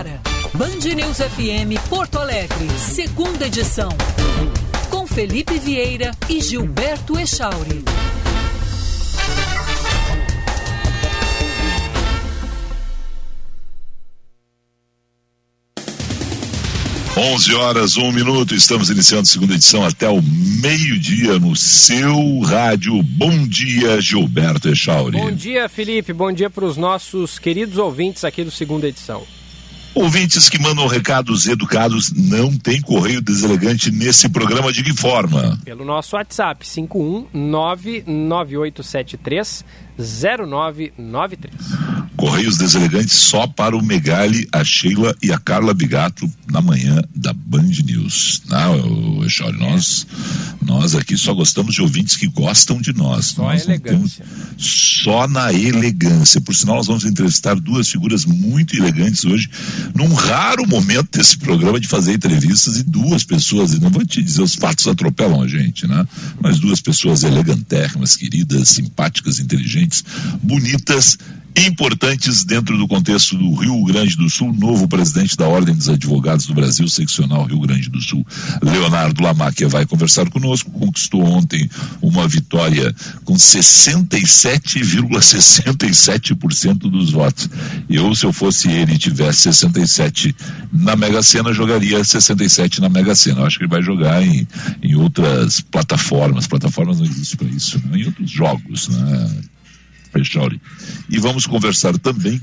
agora. Band News FM Porto Alegre, segunda edição. Com Felipe Vieira e Gilberto Echauri. 11 horas, um minuto, estamos iniciando a segunda edição até o meio-dia no seu rádio. Bom dia, Gilberto Echauri. Bom dia, Felipe. Bom dia para os nossos queridos ouvintes aqui do segunda edição. Ouvintes que mandam recados educados, não tem correio deselegante nesse programa de que forma? Pelo nosso WhatsApp, 5199873 0993. Correios deselegantes só para o Megali, a Sheila e a Carla Bigato na manhã da Band News. Não, Echori, nós, nós aqui só gostamos de ouvintes que gostam de nós. Só nós elegância. Só na elegância. Por sinal, nós vamos entrevistar duas figuras muito elegantes hoje, num raro momento desse programa de fazer entrevistas e duas pessoas, e não vou te dizer, os fatos atropelam a gente, né? Mas duas pessoas elegantérrimas, queridas, simpáticas, inteligentes, bonitas importantes dentro do contexto do Rio Grande do Sul, novo presidente da Ordem dos Advogados do Brasil, seccional Rio Grande do Sul, Leonardo Lamáquia, vai conversar conosco. Conquistou ontem uma vitória com 67,67% dos votos. Eu, se eu fosse ele e tivesse 67 na Mega Sena, jogaria 67 na Mega Sena. Eu acho que ele vai jogar em, em outras plataformas. Plataformas não existem para isso, né? em outros jogos, né? Fechauri. E vamos conversar também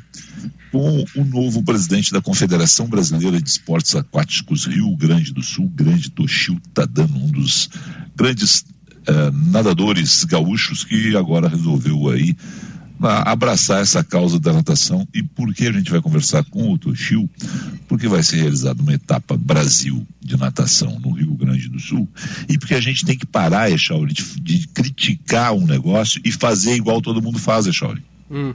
com o novo presidente da Confederação Brasileira de Esportes Aquáticos Rio Grande do Sul, grande Toshio Tadano, um dos grandes eh, nadadores gaúchos que agora resolveu aí abraçar essa causa da natação. E por que a gente vai conversar com o Toshio? Porque vai ser realizada uma etapa Brasil de natação no Rio Grande do Sul. E porque a gente tem que parar, Echauri, de, de criticar um negócio e fazer igual todo mundo faz, Echauri. Hum.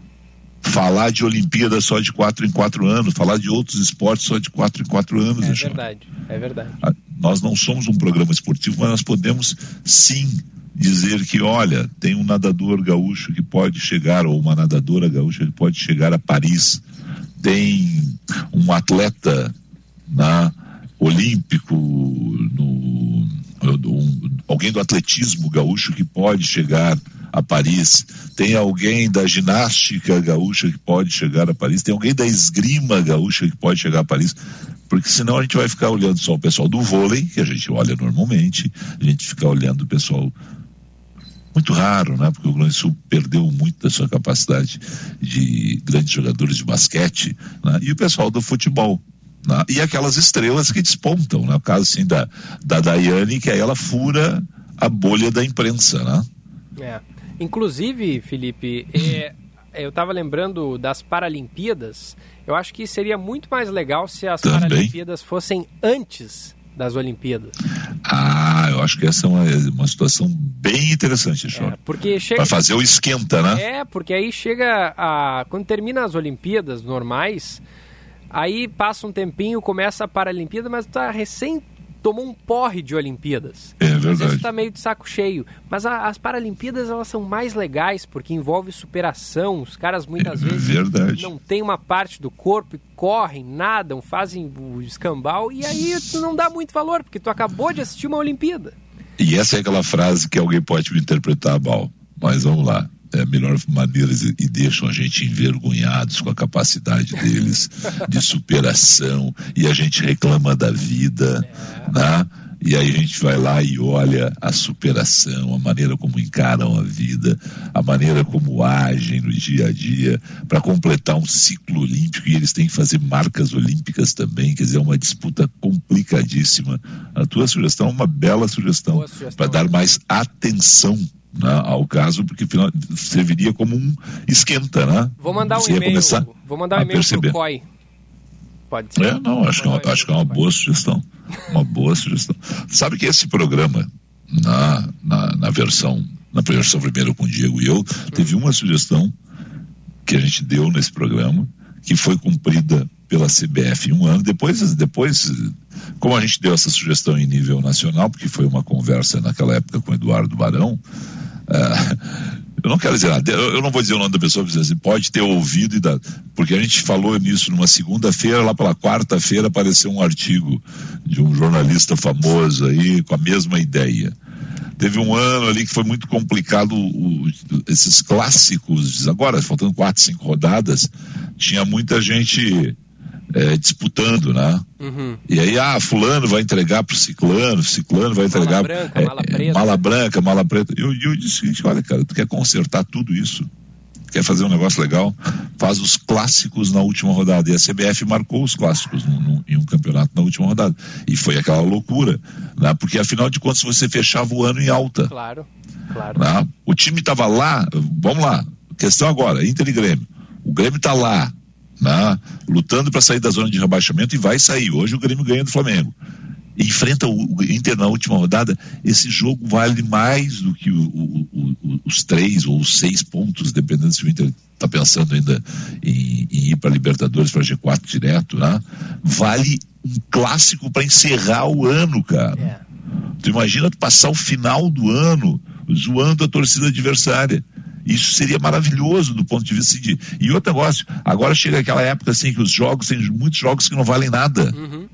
Falar de Olimpíada só de quatro em quatro anos, falar de outros esportes só de quatro em quatro anos, É Echauri. verdade, é verdade. Nós não somos um programa esportivo, mas nós podemos sim dizer que, olha, tem um nadador gaúcho que pode chegar, ou uma nadadora gaúcha que pode chegar a Paris, tem um atleta na, olímpico, no, um- alguém do atletismo gaúcho que pode chegar a Paris, tem alguém da ginástica gaúcha que pode chegar a Paris, tem alguém da esgrima gaúcha que pode chegar a Paris, porque senão a gente vai ficar olhando só o pessoal do vôlei, que a gente olha normalmente, a gente fica olhando o pessoal muito raro, né? Porque o Rio Grande do Sul perdeu muito da sua capacidade de grandes jogadores de basquete, né? E o pessoal do futebol. né? E aquelas estrelas que despontam, né? O caso assim da, da Daiane, que aí ela fura a bolha da imprensa, né? É. Inclusive, Felipe, é, eu estava lembrando das Paralimpíadas. Eu acho que seria muito mais legal se as Também. Paralimpíadas fossem antes das Olimpíadas. Ah, eu acho que essa é uma, uma situação bem interessante, É, porque chega. Para fazer o esquenta, né? É, porque aí chega a. Quando termina as Olimpíadas normais, aí passa um tempinho, começa a Paralimpíada, mas tá recém tomou um porre de Olimpíadas. É verdade. tá meio de saco cheio. Mas a- as Paralimpíadas elas são mais legais, porque envolve superação. Os caras muitas É vezes verdade. não têm uma parte do corpo e correm, nadam, fazem o escambau, e aí tu não dá muito valor, porque tu acabou de assistir uma Olimpíada. E essa é aquela frase que alguém pode me interpretar mal. Mas vamos lá. É a melhor maneira e e deixam a gente envergonhados com a capacidade deles de superação e a gente reclama da vida, né? E aí a gente vai lá e olha a superação, a maneira como encaram a vida, a maneira como agem no dia a dia para completar um ciclo olímpico e eles têm que fazer marcas olímpicas também, quer dizer, é uma disputa complicadíssima. A tua sugestão é uma bela sugestão sugestão. para dar mais atenção né, ao caso, porque serviria como um esquenta, né? Vou mandar um e-mail. Vou mandar um e-mail pro COI. Pode ser? É, não, acho que é uma, um acho que é uma boa sugestão. Uma boa sugestão. Sabe que esse programa, na, na, na versão, na versão primeiro com o Diego e eu, teve uma sugestão que a gente deu nesse programa, que foi cumprida pela CBF um ano. Depois, depois, como a gente deu essa sugestão em nível nacional, porque foi uma conversa naquela época com o Eduardo Barão, ah, eu não quero dizer nada, eu, não vou dizer o nome da pessoa, assim, pode ter ouvido e porque a gente falou nisso numa segunda-feira, lá pela quarta-feira apareceu um artigo de um jornalista famoso aí com a mesma ideia. Teve um ano ali que foi muito complicado, o, esses clássicos, agora faltando quatro, cinco rodadas, tinha muita gente é, disputando, né? Uhum. E aí, ah, fulano vai entregar pro ciclano, ciclano vai entregar... Mala branca, é, mala preta. Mala branca, mala preta. Eu, eu disse o seguinte, olha, cara, tu quer consertar tudo isso? Quer fazer um negócio legal? Faz os clássicos na última rodada. E a CBF marcou os clássicos no, no, em um campeonato na última rodada. E foi aquela loucura, né? Porque afinal de contas você fechava o ano em alta. Claro, claro. Né? O time estava lá, vamos lá, questão agora, Inter e Grêmio. O Grêmio está lá, né, lutando para sair da zona de rebaixamento e vai sair. Hoje o Grêmio ganha do Flamengo. Enfrenta o Inter na última rodada, esse jogo vale mais do que o, o, o, os três ou os seis pontos, dependendo se o Inter está pensando ainda em, em ir para Libertadores, para G4 direto, né? Vale um clássico para encerrar o ano, cara. Yeah. É. Tu imagina tu passar o final do ano zoando a torcida adversária. Isso seria maravilhoso do ponto de vista de. E outro negócio, agora chega aquela época assim que os jogos, tem muitos jogos que não valem nada. Uhum.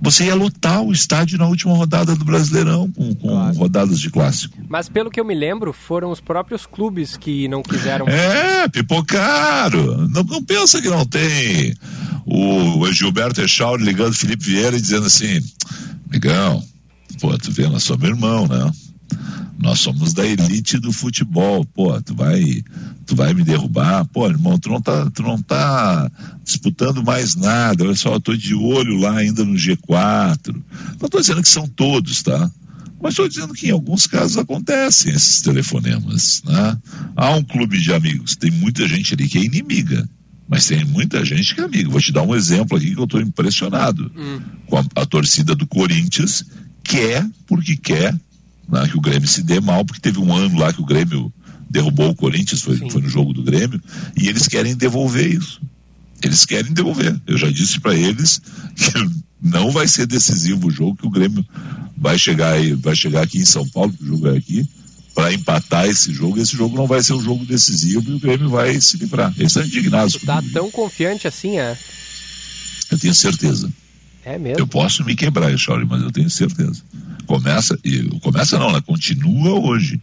Você ia lotar o estádio na última rodada do Brasileirão com, com claro. rodadas de clássico. Mas pelo que eu me lembro, foram os próprios clubes que não quiseram. É, pipocaram. Não, não pensa que não tem. O, o Gilberto Echauri ligando Felipe Vieira e dizendo assim: Migão, pô, tu vê, nós somos irmão, né? Nós somos da elite do futebol. Pô, tu vai, tu vai me derrubar. Pô, irmão, tu não tá, tu não tá disputando mais nada. Olha só, eu tô de olho lá ainda no G4. Não tô dizendo que são todos, tá? Mas estou dizendo que em alguns casos acontecem esses telefonemas, né? Há um clube de amigos, tem muita gente ali que é inimiga, mas tem muita gente que é amiga. Vou te dar um exemplo aqui que eu estou impressionado. Hum. Com a, a torcida do Corinthians quer, porque quer, né, que o Grêmio se dê mal, porque teve um ano lá que o Grêmio derrubou o Corinthians, foi, foi no jogo do Grêmio, e eles querem devolver isso. Eles querem devolver. Eu já disse para eles que não vai ser decisivo o jogo, que o Grêmio vai chegar aí, vai chegar aqui em São Paulo, que o jogo é aqui, para empatar esse jogo. Esse jogo não vai ser um jogo decisivo e o Grêmio vai se livrar. Eles estão indignados. Tu tá tão confiante assim, é? Eu tenho certeza. É mesmo? Eu posso me quebrar, Chauri, mas eu tenho certeza. Começa, e começa não, né? Continua hoje.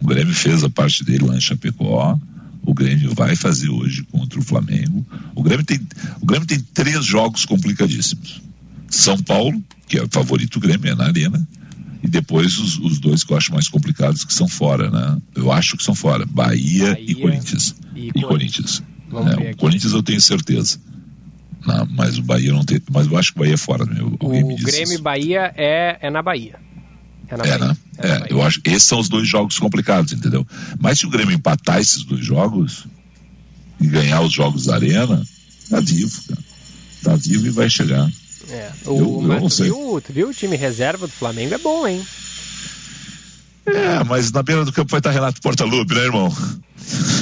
O Grêmio fez a parte dele lá em Chapecó. O Grêmio vai fazer hoje contra o Flamengo. O Grêmio tem, o Grêmio tem três jogos complicadíssimos. São Paulo, que é o favorito do Grêmio, é na Arena. E depois os, os, dois que eu acho mais complicados que são fora, né? Eu acho que são fora. Bahia, Bahia e Corinthians. E, e Corinthians. É, o Corinthians eu tenho certeza. Não, mas o Bahia não tem. Mas eu acho que o Bahia é fora. Né? O Grêmio e Bahia é, é na Bahia. É, na é, Bahia. Né? é, é eu acho. Esses são os dois jogos complicados, entendeu? Mas se o Grêmio empatar esses dois jogos e ganhar os jogos da Arena, tá vivo, cara. Tá vivo e vai chegar. É. O, eu, eu tu, viu, tu viu o time reserva do Flamengo? É bom, hein? É, mas na beira do campo vai estar Renato Portaluppi, né, irmão?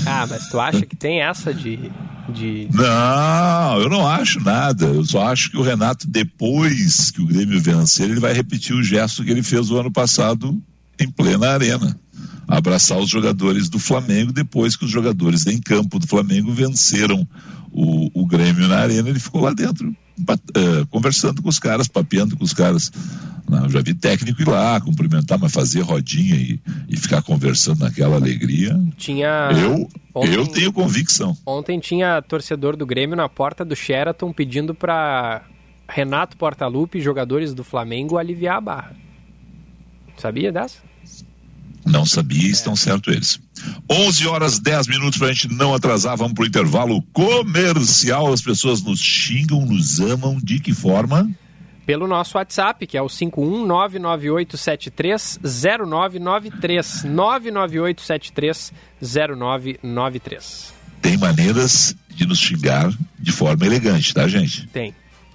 Ah, mas tu acha que tem essa de, de. Não, eu não acho nada. Eu só acho que o Renato, depois que o Grêmio vencer, ele vai repetir o gesto que ele fez o ano passado em plena arena. Abraçar os jogadores do Flamengo depois que os jogadores em campo do Flamengo venceram o, o Grêmio na arena, ele ficou lá dentro, uh, conversando com os caras, papeando com os caras. Não, eu já vi técnico ir lá, cumprimentar, mas fazer rodinha e, e ficar conversando naquela alegria. Tinha. Eu, ontem, eu tenho convicção. Ontem tinha torcedor do Grêmio na porta do Sheraton pedindo para Renato Portaluppi, jogadores do Flamengo, aliviar a barra. Sabia dessa? Não sabia, estão é. certo eles. 11 horas 10 minutos para a gente não atrasar, vamos para o intervalo comercial. As pessoas nos xingam, nos amam, de que forma? pelo nosso WhatsApp, que é o 51998730993. 998730993. Tem maneiras de nos xingar de forma elegante, tá, gente? Tem.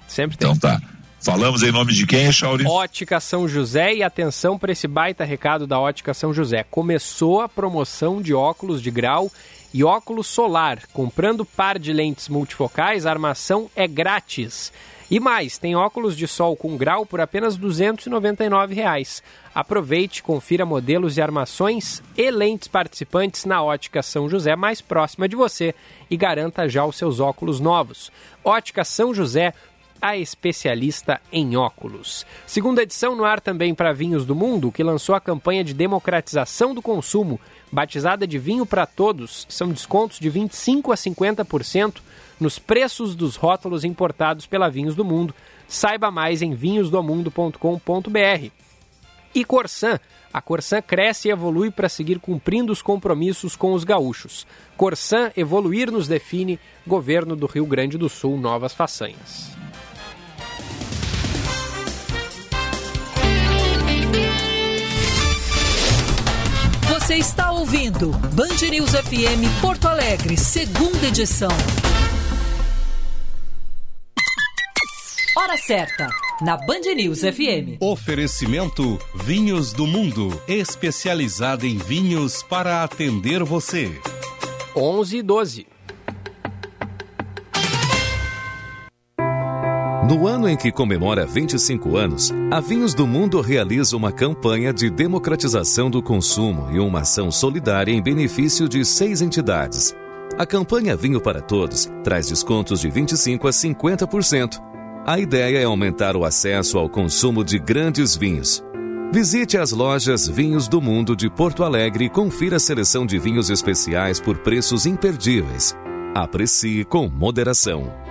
Sempre tem. Então tá. Falamos em nome de quem, Chauri? Ótica São José e atenção para esse baita recado da Ótica São José. Começou a promoção de óculos de grau e óculos solar. Comprando par de lentes multifocais, a armação é grátis. E mais, tem óculos de sol com grau por apenas 299 reais. Aproveite, confira modelos e armações e lentes participantes na Ótica São José mais próxima de você e garanta já os seus óculos novos. Ótica São José, a especialista em óculos. Segunda edição no ar também para Vinhos do Mundo, que lançou a campanha de democratização do consumo, batizada de Vinho para Todos. São descontos de 25 a 50% nos preços dos rótulos importados pela Vinhos do Mundo. Saiba mais em vinhosdomundo.com.br. E Corsan. A Corsan cresce e evolui para seguir cumprindo os compromissos com os gaúchos. Corsan evoluir nos define. Governo do Rio Grande do Sul, novas façanhas. Você está ouvindo Band News FM Porto Alegre, segunda edição. Hora certa, na Band News FM. Oferecimento Vinhos do Mundo, especializada em vinhos para atender você. 11 e 12. No ano em que comemora 25 anos, a Vinhos do Mundo realiza uma campanha de democratização do consumo e uma ação solidária em benefício de seis entidades. A campanha Vinho para Todos traz descontos de 25% a 50%. A ideia é aumentar o acesso ao consumo de grandes vinhos. Visite as lojas Vinhos do Mundo de Porto Alegre e confira a seleção de vinhos especiais por preços imperdíveis. Aprecie com moderação.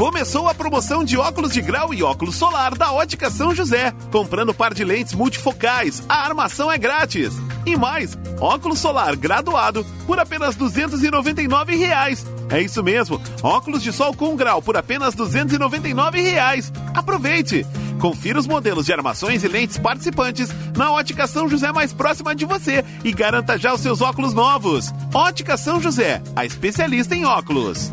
Começou a promoção de óculos de grau e óculos solar da Ótica São José. Comprando par de lentes multifocais, a armação é grátis. E mais, óculos solar graduado por apenas 299 reais. É isso mesmo, óculos de sol com grau por apenas 299 reais. Aproveite! Confira os modelos de armações e lentes participantes na Ótica São José mais próxima de você e garanta já os seus óculos novos. Ótica São José, a especialista em óculos.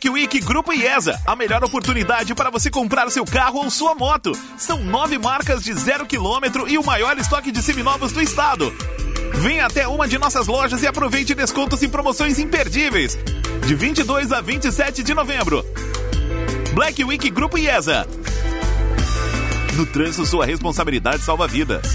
Black Week Grupo IESA, a melhor oportunidade para você comprar seu carro ou sua moto. São nove marcas de zero quilômetro e o maior estoque de seminovos do estado. Venha até uma de nossas lojas e aproveite descontos e promoções imperdíveis. De 22 a 27 de novembro. Black Week Grupo IESA. No trânsito, sua responsabilidade salva vidas.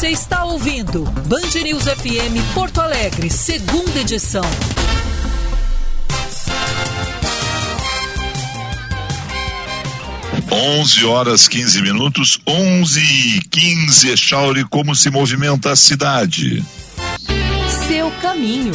Você está ouvindo Band News FM Porto Alegre, segunda edição. 11 horas 15 minutos, 11 e 15. Chauri, como se movimenta a cidade? Seu caminho.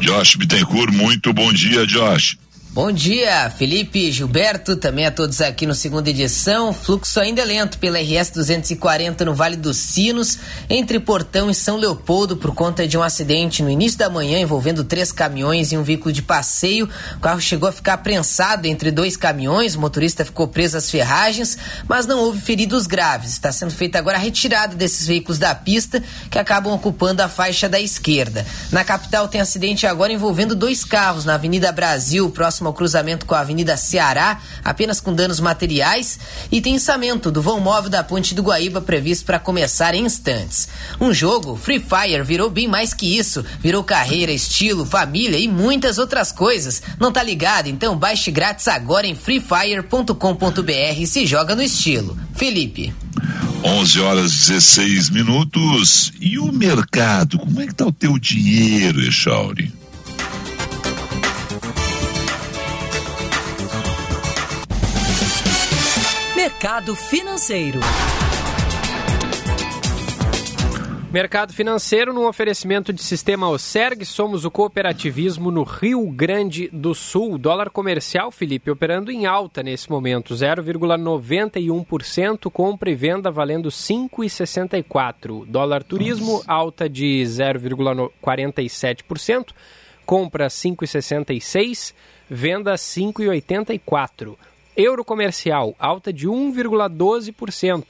Josh Bittencourt, muito bom dia, Josh. Bom dia, Felipe, Gilberto, também a todos aqui no segunda edição. Fluxo ainda é lento pela RS 240 no Vale dos Sinos, entre Portão e São Leopoldo, por conta de um acidente no início da manhã envolvendo três caminhões e um veículo de passeio. O carro chegou a ficar prensado entre dois caminhões, o motorista ficou preso às ferragens, mas não houve feridos graves. Está sendo feita agora a retirada desses veículos da pista que acabam ocupando a faixa da esquerda. Na capital tem acidente agora envolvendo dois carros na Avenida Brasil, próximo próximo ao cruzamento com a Avenida Ceará, apenas com danos materiais, e tem içamento do vão móvel da Ponte do Guaíba previsto para começar em instantes. Um jogo, Free Fire, virou bem mais que isso. Virou carreira, estilo, família e muitas outras coisas. Não tá ligado? Então baixe grátis agora em freefire.com.br e se joga no estilo. Felipe. 11 horas 16 minutos. E o mercado? Como é que tá o teu dinheiro, Echauri? Mercado Financeiro. Mercado financeiro no oferecimento de sistema Oserg, somos o cooperativismo no Rio Grande do Sul. Dólar comercial, Felipe, operando em alta nesse momento, 0,91%, compra e venda valendo 5,64. Dólar turismo, alta de 0,47%, compra 5,66, venda 5,84. Euro comercial, alta de 1,12%.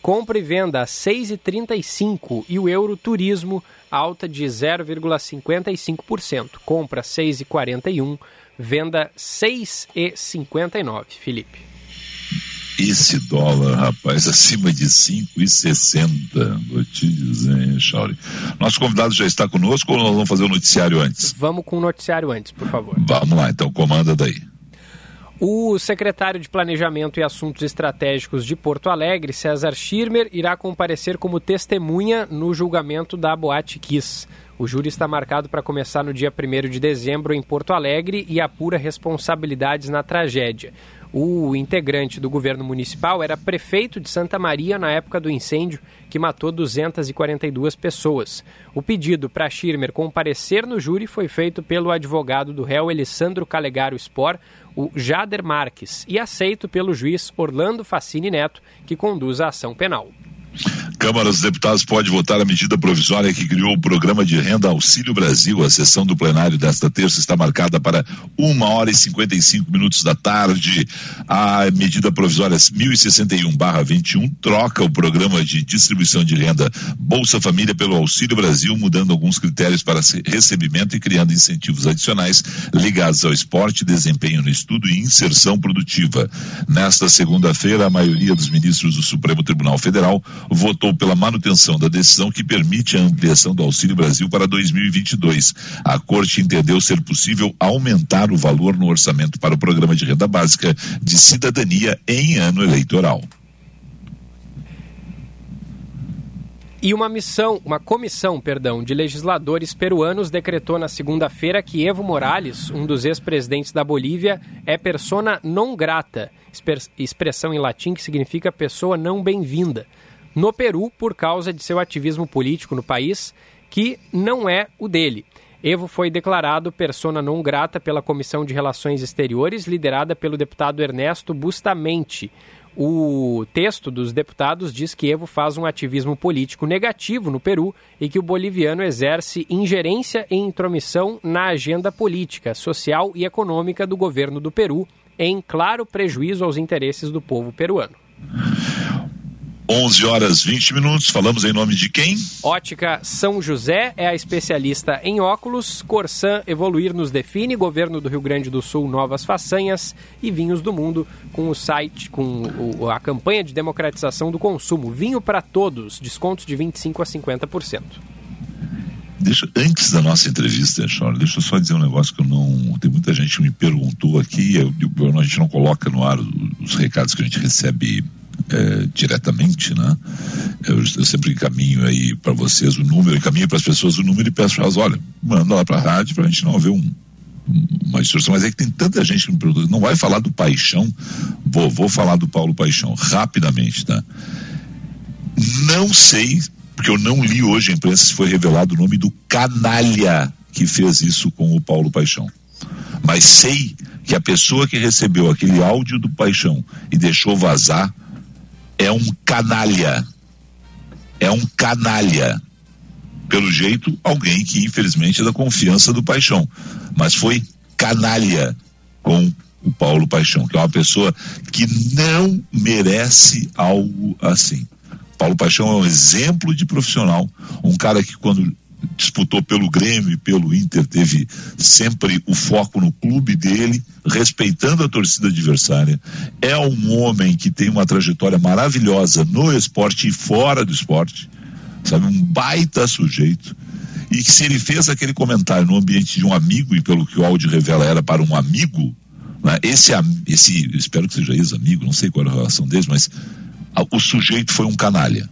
Compra e venda a 6,35% e o euro turismo, alta de 0,55%. Compra 6,41%, venda 6,59%. Felipe. Esse dólar, rapaz, acima de 5,60. Vou te dizer, hein, Chauri. Nosso convidado já está conosco ou nós vamos fazer o noticiário antes? Vamos com o noticiário antes, por favor. Vamos lá, então comanda daí. O secretário de Planejamento e Assuntos Estratégicos de Porto Alegre, César Schirmer, irá comparecer como testemunha no julgamento da Boate Kiss. O júri está marcado para começar no dia 1 de dezembro em Porto Alegre e apura responsabilidades na tragédia. O integrante do governo municipal era prefeito de Santa Maria na época do incêndio que matou 242 pessoas. O pedido para Schirmer comparecer no júri foi feito pelo advogado do réu Alessandro Calegaro Spor, o Jader Marques, e aceito pelo juiz Orlando Facini Neto, que conduz a ação penal. Câmara dos Deputados pode votar a medida provisória que criou o programa de renda Auxílio Brasil. A sessão do plenário desta terça está marcada para uma hora e 55 minutos da tarde. A medida provisória 1061/21 troca o programa de distribuição de renda Bolsa Família pelo Auxílio Brasil, mudando alguns critérios para recebimento e criando incentivos adicionais ligados ao esporte, desempenho no estudo e inserção produtiva. Nesta segunda-feira, a maioria dos ministros do Supremo Tribunal Federal votou pela manutenção da decisão que permite a ampliação do Auxílio Brasil para 2022. A Corte entendeu ser possível aumentar o valor no orçamento para o programa de renda básica de cidadania em ano eleitoral. E uma missão, uma comissão, perdão, de legisladores peruanos decretou na segunda-feira que Evo Morales, um dos ex-presidentes da Bolívia, é persona non grata, expressão em latim que significa pessoa não bem-vinda no Peru por causa de seu ativismo político no país, que não é o dele. Evo foi declarado persona non grata pela Comissão de Relações Exteriores, liderada pelo deputado Ernesto Bustamente. O texto dos deputados diz que Evo faz um ativismo político negativo no Peru e que o boliviano exerce ingerência e intromissão na agenda política, social e econômica do governo do Peru, em claro prejuízo aos interesses do povo peruano. 11 horas 20 minutos. Falamos em nome de quem? Ótica São José é a especialista em óculos. Corsan Evoluir nos define. Governo do Rio Grande do Sul, novas façanhas. E Vinhos do Mundo com o site, com o, a campanha de democratização do consumo. Vinho para todos. Descontos de 25% a 50%. Deixa, antes da nossa entrevista, Charles, deixa eu só dizer um negócio que eu não. Tem muita gente que me perguntou aqui, eu, eu, a gente não coloca no ar os recados que a gente recebe é, diretamente, né? Eu, eu sempre encaminho aí para vocês o número, encaminho para as pessoas o número e peço para elas, olha, manda lá para a rádio para a gente não haver um, uma distorção, mas é que tem tanta gente que me pergunta, não vai falar do Paixão? Vou, vou falar do Paulo Paixão, rapidamente, tá? Não sei, porque eu não li hoje a imprensa se foi revelado o nome do canalha que fez isso com o Paulo Paixão. Mas sei que a pessoa que recebeu aquele áudio do Paixão e deixou vazar é um canalha. É um canalha. Pelo jeito, alguém que infelizmente é da confiança do Paixão. Mas foi canalha com o Paulo Paixão, que é uma pessoa que não merece algo assim. Paulo Paixão é um exemplo de profissional, um cara que quando disputou pelo Grêmio e pelo Inter, teve sempre o foco no clube dele, respeitando a torcida adversária. É um homem que tem uma trajetória maravilhosa no esporte e fora do esporte, sabe? Um baita sujeito. E que se ele fez aquele comentário no ambiente de um amigo, e pelo que o áudio revela era para um amigo, né? esse, esse, espero que seja ex-amigo, não sei qual é a relação deles, mas o sujeito foi um canalha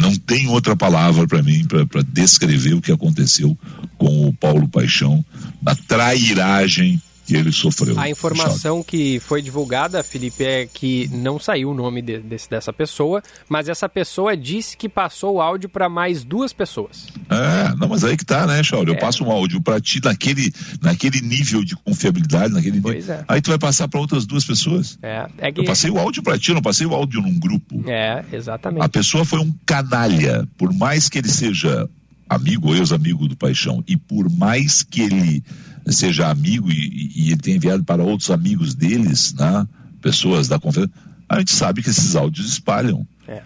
não tem outra palavra para mim para descrever o que aconteceu com o Paulo Paixão, a trairagem que ele sofreu. A informação que foi divulgada, Felipe, é que não saiu o nome de, desse, dessa pessoa, mas essa pessoa disse que passou o áudio para mais duas pessoas. É, não, mas aí que tá, né, Chauri? É. Eu passo um áudio para ti naquele, naquele nível de confiabilidade, naquele pois nível. É. Aí tu vai passar para outras duas pessoas. É, é que... Eu passei o áudio para ti, não passei o áudio num grupo. É, exatamente. A pessoa foi um canalha, por mais que ele seja amigo ou ex-amigo do Paixão, e por mais que ele seja amigo e, e ele tenha enviado para outros amigos deles, né, pessoas da conferência, a gente sabe que esses áudios espalham. É.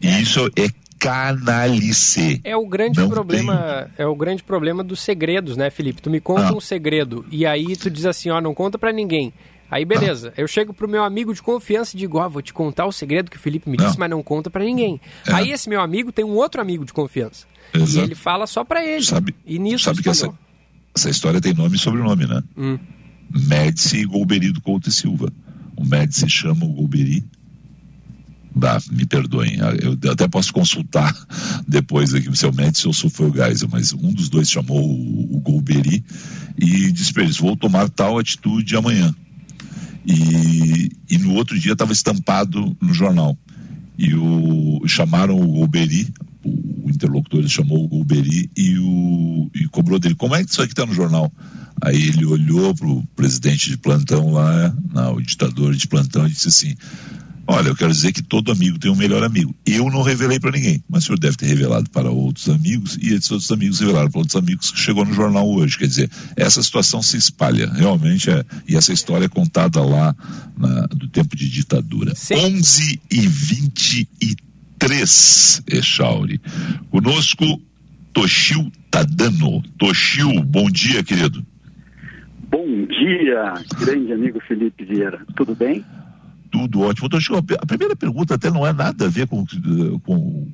E isso é canalice. É o grande Não problema, tem... é o grande problema dos segredos, né, Felipe? Tu me conta ah. um segredo e aí tu diz assim, ó, não conta para ninguém. Aí beleza, ah. eu chego pro meu amigo de confiança e digo, ó, ah, vou te contar o segredo que o Felipe me não. disse, mas não conta para ninguém. É. Aí esse meu amigo tem um outro amigo de confiança. Exato. E ele fala só para ele. Sabe, e nisso sabe que essa, essa história tem nome e sobrenome, né? Hum. Médici e Golbery do Couto e Silva. O Médici chama o Golbery. Bah, me perdoem, eu até posso consultar depois aqui se é o Médici ou se foi o Geisel, mas um dos dois chamou o, o Golbery e disse para eles: vou tomar tal atitude amanhã. E, e no outro dia estava estampado no jornal. E o, chamaram o Golbery, o interlocutor chamou o Golbery e, o, e cobrou dele, como é que isso aqui está no jornal? Aí ele olhou para o presidente de plantão lá, não, o ditador de plantão, e disse assim, olha, eu quero dizer que todo amigo tem um melhor amigo. Eu não revelei para ninguém, mas o senhor deve ter revelado para outros amigos, e esses outros amigos revelaram para outros amigos que chegou no jornal hoje. Quer dizer, essa situação se espalha, realmente, é, e essa história é contada lá na, do tempo de ditadura. Sim. 11 e 23 3, Echauri. Conosco, Toshio Tadano. Toshio, bom dia, querido. Bom dia, grande amigo Felipe Vieira. Tudo bem? Tudo ótimo. Toshio, a primeira pergunta até não é nada a ver com, com,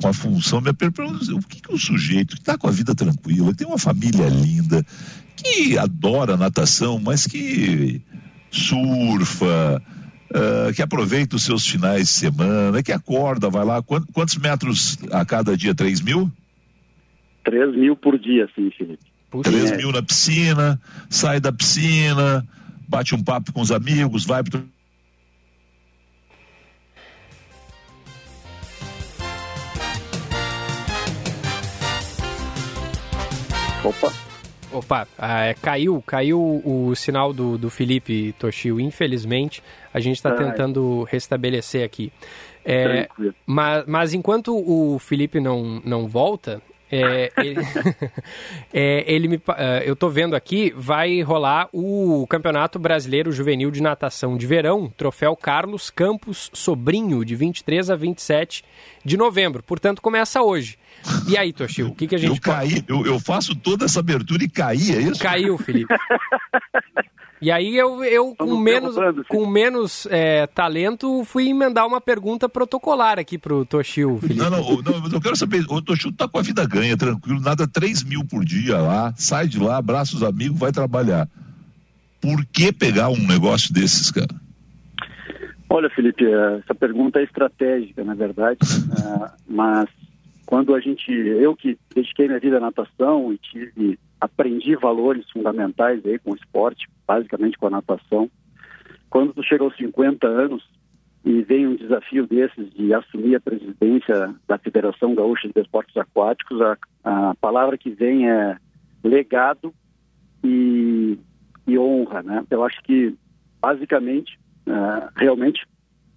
com a função. Minha pergunta é o que, que o sujeito que está com a vida tranquila, tem uma família linda, que adora natação, mas que surfa, uh, que aproveita os seus finais de semana, que acorda, vai lá. Quantos, quantos metros a cada dia? 3 mil? 3 mil por dia, sim, Felipe. 3 é. mil na piscina, sai da piscina, bate um papo com os amigos, vai pro Opa. Opa, ah, caiu, caiu o sinal do, do Felipe Toshio, infelizmente. A gente está tentando restabelecer aqui. É, mas, mas enquanto o Felipe não, não volta, é, ele, é, ele me, uh, eu tô vendo aqui, vai rolar o Campeonato Brasileiro Juvenil de Natação de Verão, Troféu Carlos Campos Sobrinho, de 23 a 27 de novembro. Portanto, começa hoje. E aí, Toshio, o que, que a gente eu caí, eu, eu, faço toda essa abertura e caí, é isso? Caiu, Felipe. E aí eu, eu com menos, com menos é, talento, fui emendar uma pergunta protocolar aqui pro Toshio, Felipe. Não, não, não eu quero saber, o Toshio tá com a vida ganha, tranquilo, nada 3 mil por dia lá, sai de lá, abraça os amigos, vai trabalhar. Por que pegar um negócio desses, cara? Olha, Felipe, essa pergunta é estratégica, na verdade, uh, mas quando a gente, eu que dediquei minha vida à natação e tive aprendi valores fundamentais aí com o esporte, basicamente com a natação. Quando tu chega aos 50 anos e vem um desafio desses de assumir a presidência da Federação Gaúcha de Esportes Aquáticos, a, a palavra que vem é legado e, e honra, né? Eu acho que, basicamente, uh, realmente,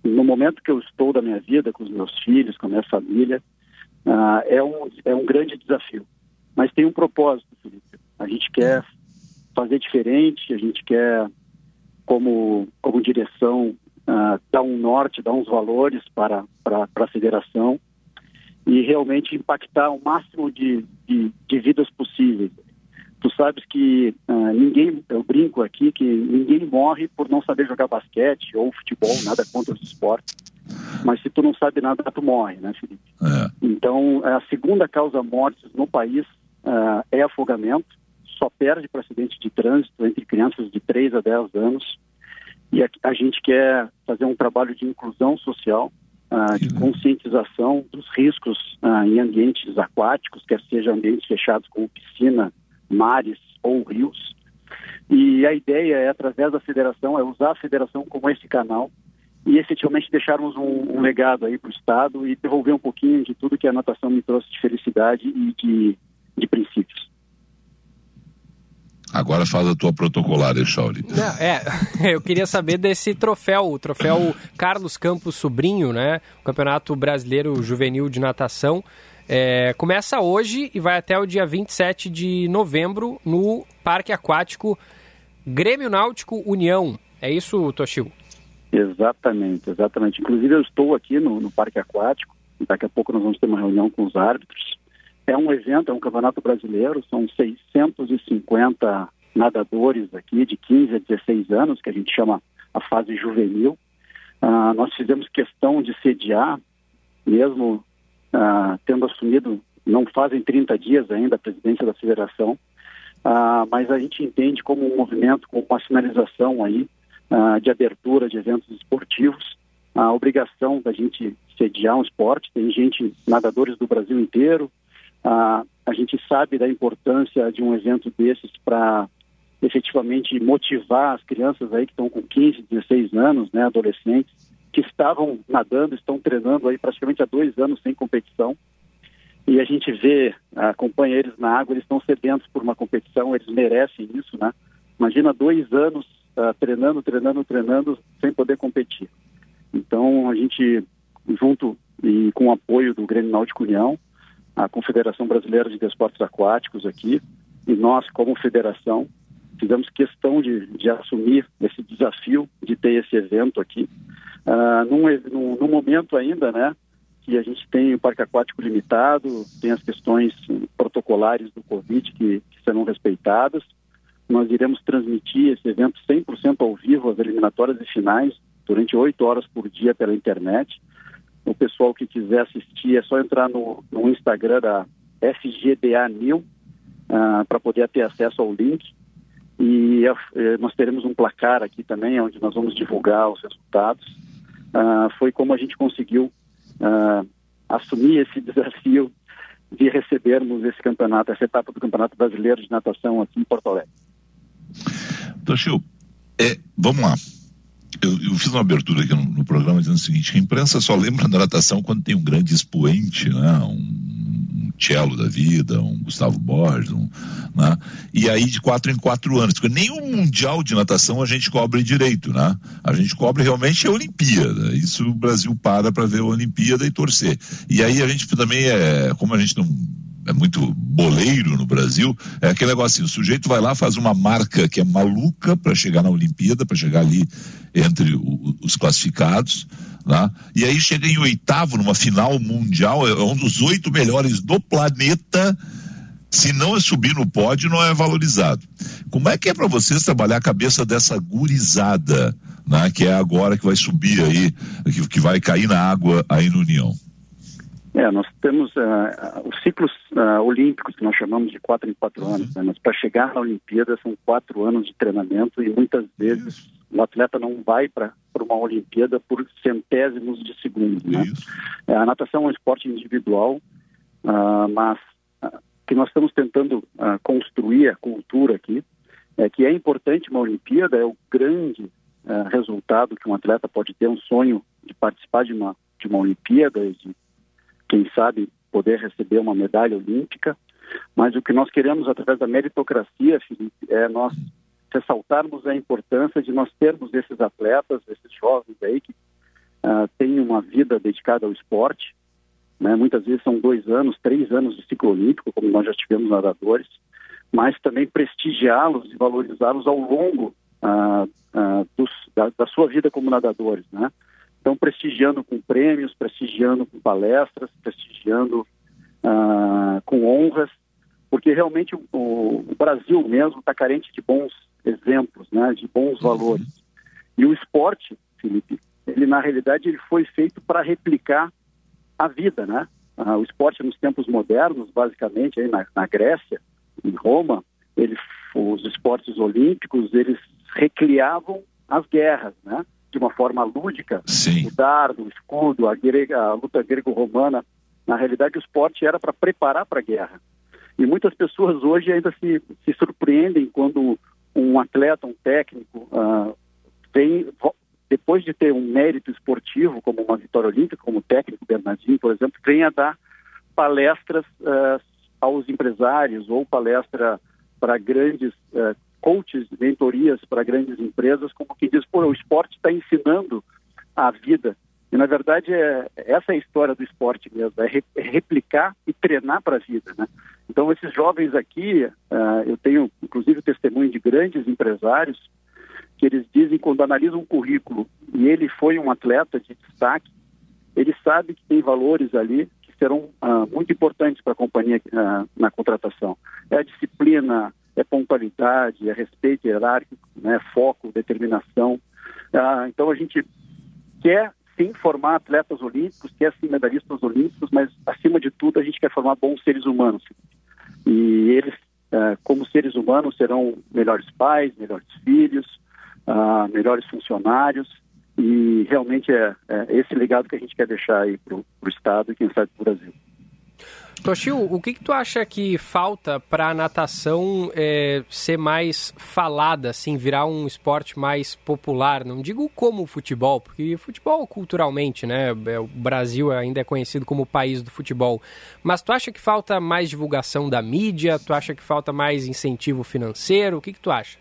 no momento que eu estou da minha vida, com os meus filhos, com a minha família, uh, é, um, é um grande desafio. Mas tem um propósito, Felipe. A gente quer fazer diferente, a gente quer, como, como direção, uh, dar um norte, dar uns valores para, para, para a federação e realmente impactar o máximo de, de, de vidas possíveis. Tu sabes que uh, ninguém, eu brinco aqui, que ninguém morre por não saber jogar basquete ou futebol, nada contra os esportes. Mas se tu não sabe nada, tu morre, né, Felipe? É. Então, a segunda causa mortes no país uh, é afogamento. Só perde para acidente de trânsito entre crianças de 3 a 10 anos. E a, a gente quer fazer um trabalho de inclusão social, uh, de conscientização dos riscos uh, em ambientes aquáticos, quer seja ambientes fechados como piscina, mares ou rios. E a ideia é, através da federação, é usar a federação como esse canal e efetivamente deixarmos um, um legado aí para o Estado e devolver um pouquinho de tudo que a natação me trouxe de felicidade e de, de princípios. Agora faz a tua protocolar, Shauli. É, eu queria saber desse troféu, o troféu Carlos Campos Sobrinho, né? O Campeonato Brasileiro Juvenil de Natação. É, começa hoje e vai até o dia 27 de novembro no Parque Aquático Grêmio Náutico União. É isso, Toshio? Exatamente, exatamente. Inclusive eu estou aqui no, no Parque Aquático, daqui a pouco nós vamos ter uma reunião com os árbitros. É um evento, é um campeonato brasileiro, são 650 nadadores aqui de 15 a 16 anos, que a gente chama a fase juvenil. Ah, nós fizemos questão de sediar, mesmo ah, tendo assumido, não fazem 30 dias ainda, a presidência da federação, ah, mas a gente entende como um movimento, como uma sinalização aí de abertura de eventos esportivos, a obrigação da gente sediar um esporte, tem gente, nadadores do Brasil inteiro, a gente sabe da importância de um evento desses para efetivamente motivar as crianças aí que estão com 15, 16 anos, né, adolescentes, que estavam nadando, estão treinando aí praticamente há dois anos sem competição. E a gente vê, acompanha eles na água, eles estão sedentos por uma competição, eles merecem isso, né? Imagina dois anos uh, treinando, treinando, treinando, sem poder competir. Então, a gente, junto e com o apoio do Grêmio Náutico União, a Confederação Brasileira de Desportos Aquáticos aqui, e nós, como federação, fizemos questão de, de assumir esse desafio de ter esse evento aqui, uh, num, num, momento ainda, né, que a gente tem o parque aquático limitado, tem as questões protocolares do Covid que, que serão respeitadas. Nós iremos transmitir esse evento 100% ao vivo, as eliminatórias e finais, durante oito horas por dia pela internet. O pessoal que quiser assistir é só entrar no, no Instagram da FGDA New uh, ah, para poder ter acesso ao link. E uh, nós teremos um placar aqui também, onde nós vamos divulgar os resultados uh, foi como a gente conseguiu uh, assumir esse desafio de recebermos esse campeonato, essa etapa do Campeonato Brasileiro de Natação aqui em Porto Alegre. Toshio, é, vamos lá. Eu, eu, fiz uma abertura aqui no, no, programa dizendo o seguinte: a imprensa só lembra da natação quando tem um grande expoente, né? um Cello da vida, um Gustavo Borges, um, né? E aí de quatro em quatro anos. Porque nenhum mundial de natação a gente cobre direito, né? A gente cobre realmente a Olimpíada. Isso o Brasil para para ver a Olimpíada e torcer. E aí a gente também é, como a gente não é muito boleiro no Brasil, é aquele negócio assim, o sujeito vai lá, faz uma marca que é maluca para chegar na Olimpíada, para chegar ali entre o, os classificados, né? e aí chega em oitavo numa final mundial, é um dos oito melhores do planeta, se não é subir no pódio, não é valorizado. Como é que é para vocês trabalhar a cabeça dessa gurizada, né? que é agora que vai subir aí, que, que vai cair na água aí no União? É, nós temos uh, os ciclos uh, olímpicos que nós chamamos de quatro em quatro uhum. anos, né? mas para chegar na Olimpíada são quatro anos de treinamento e muitas vezes Isso. o atleta não vai para uma Olimpíada por centésimos de segundo. Né? É, a natação é um esporte individual, uh, mas que nós estamos tentando uh, construir a cultura aqui, é que é importante uma Olimpíada, é o grande resultado que um atleta pode ter, um sonho de participar de uma, de uma Olimpíada de, quem sabe, poder receber uma medalha olímpica. Mas o que nós queremos, através da meritocracia, Felipe, é nós ressaltarmos a importância de nós termos esses atletas, esses jovens aí que uh, têm uma vida dedicada ao esporte, né? Muitas vezes são dois anos, três anos de ciclo olímpico, como nós já tivemos nadadores, mas também prestigiá-los e valorizá-los ao longo ah, ah, dos, da, da, sua vida como nadadores, né? Então, prestigiando com prêmios, prestigiando com palestras, prestigiando ah, com honras, porque realmente o, o Brasil mesmo está carente de bons exemplos, né? De bons valores. E o esporte, Felipe, ele na realidade ele foi feito para replicar a vida, né? Ah, o esporte nos tempos modernos, basicamente, aí na, na Grécia, em Roma, eles, os esportes olímpicos, eles recriavam as guerras, né? De uma forma lúdica. Sim. O dardo, o escudo, a, grega, a luta grego-romana. Na realidade, o esporte era para preparar para a guerra. E muitas pessoas hoje ainda se, se surpreendem quando um atleta, um técnico, uh, vem, depois de ter um mérito esportivo, como uma vitória olímpica, como o técnico Bernardinho, por exemplo, venha dar palestras uh, aos empresários ou palestra para grandes uh, coaches, mentorias para grandes empresas, como que diz, pô, o esporte está ensinando a vida. E, na verdade, é, essa é a história do esporte mesmo, é, re, é replicar e treinar para a vida, né? Então, esses jovens aqui, uh, eu tenho, inclusive, testemunho de grandes empresários que eles dizem quando analisam um currículo e ele foi um atleta de destaque, ele sabe que tem valores ali serão ah, muito importantes para a companhia ah, na contratação. É a disciplina, é pontualidade, é respeito hierárquico, né, foco, determinação. Ah, então a gente quer sim formar atletas olímpicos, quer sim medalhistas olímpicos, mas acima de tudo a gente quer formar bons seres humanos. E eles, como seres humanos, serão melhores pais, melhores filhos, melhores funcionários e realmente é, é, esse legado que a gente quer deixar aí para o Estado e quem sabe para o Brasil. Toshio, o que, que, tu acha que falta para a natação é, ser mais falada, assim, virar um esporte mais popular? Não digo como o futebol, porque futebol culturalmente, né? É, o Brasil ainda é conhecido como o país do futebol. Mas tu acha que falta mais divulgação da mídia? Tu acha que falta mais incentivo financeiro? O que, que tu acha?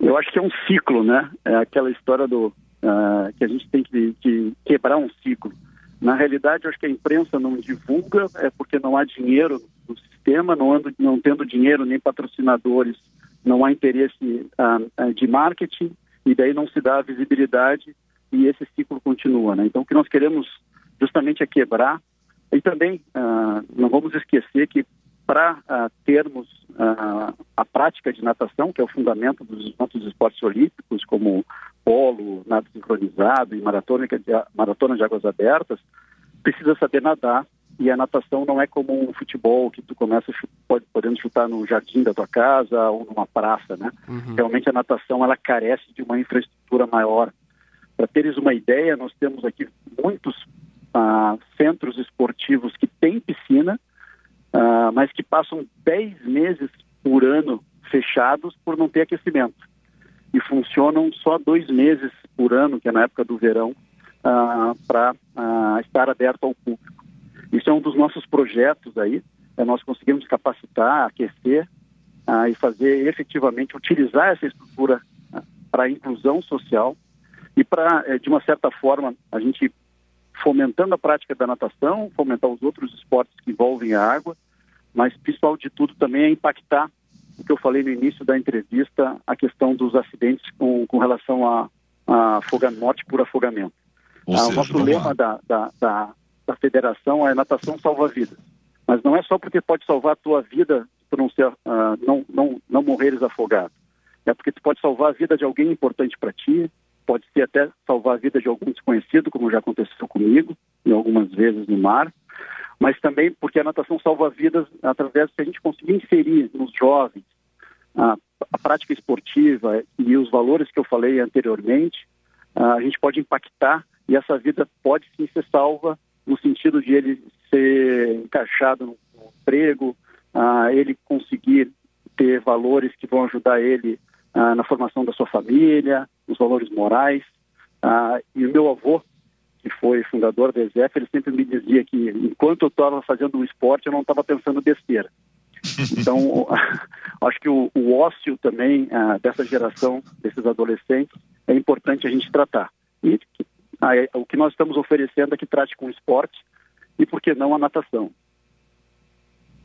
Eu acho que é um ciclo, né? É aquela história do uh, que a gente tem que, que, quebrar um ciclo. Na realidade, acho que a imprensa não divulga é porque não há dinheiro no sistema, não, ando, não tendo dinheiro nem patrocinadores, não há interesse uh, de marketing e daí não se dá a visibilidade e esse ciclo continua, né? Então, o que nós queremos justamente é quebrar e também uh, não vamos esquecer que para uh, termos uh, a prática de natação, que é o fundamento dos nossos esportes olímpicos, como polo, nado sincronizado e maratona de, maratona de águas abertas, precisa saber nadar. E a natação não é como um futebol que tu começa pode, podendo chutar no jardim da tua casa ou numa praça, né? Uhum. Realmente a natação ela carece de uma infraestrutura maior. Para teres uma ideia, nós temos aqui muitos uh, centros esportivos que têm piscina, uh, mas que passam 10 meses por ano fechados por não ter aquecimento. E funcionam só dois meses por ano, que é na época do verão, uh, para uh, estar aberto ao público. Isso é um dos nossos projetos aí, é nós conseguimos capacitar, aquecer e fazer efetivamente, utilizar essa estrutura para inclusão social e para, eh, de uma certa forma, a gente fomentando a prática da natação, fomentar os outros esportes que envolvem a água, mas principal de tudo também é impactar o que eu falei no início da entrevista, a questão dos acidentes com, com relação a, a morte por afogamento. Ah, o nosso lema da, da, da, da, federação é natação salva vidas. Mas não é só porque pode salvar a tua vida por não, ser, uh, não, não, não morreres afogado. É porque tu pode salvar a vida de alguém importante para ti, pode ser até salvar a vida de algum desconhecido, como já aconteceu comigo, e algumas vezes no mar, mas também porque a natação salva vidas através de a gente conseguir inserir nos jovens a, a, prática esportiva e os valores que eu falei anteriormente, a gente pode impactar e essa vida pode sim ser salva no sentido de ele ser encaixado no emprego, ele conseguir ter valores que vão ajudar ele na formação da sua família, nos valores morais. Ah, e o meu avô, que foi fundador da ESEF, ele sempre me dizia que enquanto eu estava fazendo o esporte, eu não estava pensando besteira. Então, acho que o, o ócio também ah, dessa geração, desses adolescentes, é importante a gente tratar. E ah, é, o que nós estamos oferecendo é que trate com o esporte e, por que não, a natação.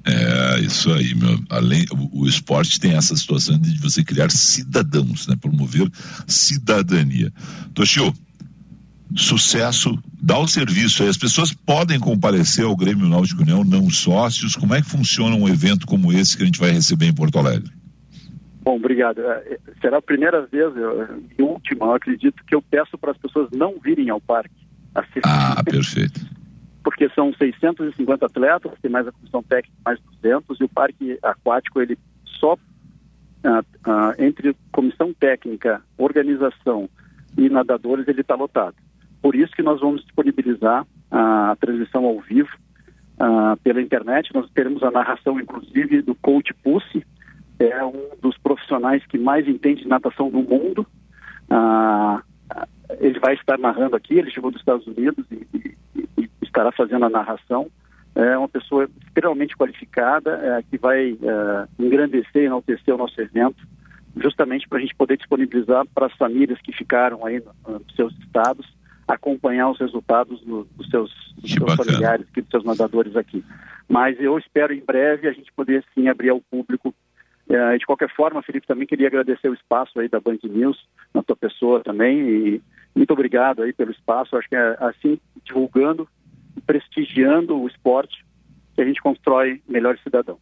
É, isso aí, meu. Além, o, o, esporte tem essa situação de você criar cidadãos, né? Promover cidadania. Toshio, sucesso, dá o serviço aí. As pessoas podem comparecer ao Grêmio Náutico União, não sócios. Como é que funciona um evento como esse que a gente vai receber em Porto Alegre? Bom, obrigado. É, será a primeira vez e última, eu acredito, que eu peço para as pessoas não virem ao parque. Assistir. Ah, perfeito. Porque são 650 atletas, tem mais a comissão técnica, mais 200, e o parque aquático, ele só ah, ah, entre comissão técnica, organização e nadadores, ele está lotado. Por isso que nós vamos disponibilizar a transmissão ao vivo uh, pela internet. Nós teremos a narração, inclusive, do coach Pussy, é um dos profissionais que mais entende de natação do mundo. Ele vai estar narrando aqui, ele chegou dos Estados Unidos e, e, e estará fazendo a narração. É uma pessoa extremamente qualificada é, que vai é, engrandecer e enaltecer o nosso evento, justamente para a gente poder disponibilizar para as famílias que ficaram aí nos seus estados acompanhar os resultados do, dos seus, dos seus familiares, dos seus nadadores aqui. Mas eu espero em breve a gente poder sim abrir ao público. É, de qualquer forma, Felipe, também queria agradecer o espaço aí da Band News, na tua pessoa também, e muito obrigado aí pelo espaço. Acho que é assim, divulgando, prestigiando o esporte, que a gente constrói melhores cidadãos.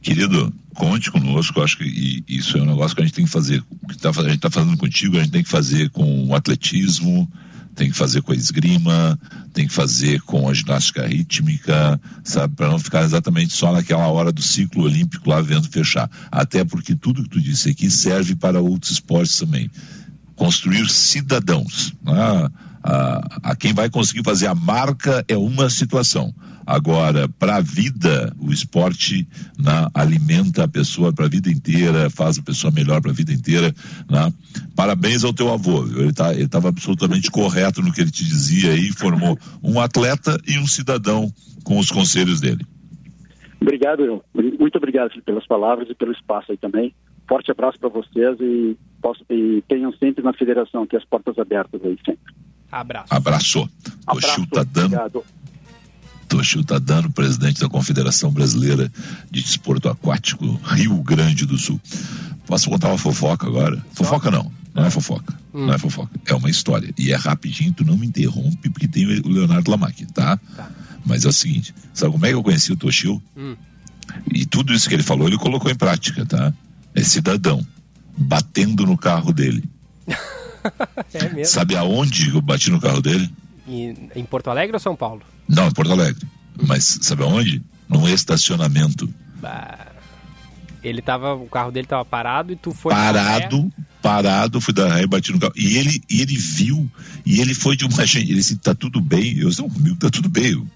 Querido, conte conosco, acho que isso é um negócio que a gente tem que fazer. O que tá, a gente está fazendo contigo, a gente tem que fazer com o atletismo, tem que fazer com a esgrima, tem que fazer com a ginástica rítmica, sabe, para não ficar exatamente só naquela hora do ciclo olímpico lá vendo fechar. Até porque tudo que tu disse aqui serve para outros esportes também. Construir cidadãos. Né? A, a quem vai conseguir fazer a marca é uma situação. Agora, para a vida, o esporte né, alimenta a pessoa para a vida inteira, faz a pessoa melhor para a vida inteira. Né? Parabéns ao teu avô, ele estava tá, ele absolutamente correto no que ele te dizia e formou um atleta e um cidadão com os conselhos dele. Obrigado, muito obrigado pelas palavras e pelo espaço aí também. Forte abraço para vocês e, posso, e tenham sempre na federação aqui as portas abertas aí sempre. Abraço. Abraço. Abraço. O tá dando. Obrigado. Toshio Tadano, presidente da Confederação Brasileira de Desporto Aquático, Rio Grande do Sul. Posso contar uma fofoca agora? Fofoca não, não é fofoca. Hum. Não é fofoca. É uma história. E é rapidinho, tu não me interrompe, porque tem o Leonardo Lamac, tá? tá? Mas é o seguinte: sabe como é que eu conheci o Toshio? Hum. E tudo isso que ele falou, ele colocou em prática, tá? É cidadão, batendo no carro dele. é mesmo? Sabe aonde eu bati no carro dele? em Porto Alegre ou São Paulo? Não, em Porto Alegre. Mas sabe aonde? Num estacionamento. Bah. Ele tava, o carro dele tava parado e tu foi parado, parado, fui dar ré e bati no carro. E ele, e ele viu, e ele foi de uma gente, ele disse, tá tudo bem. Eu disse, não, comigo tá tudo bem. Eu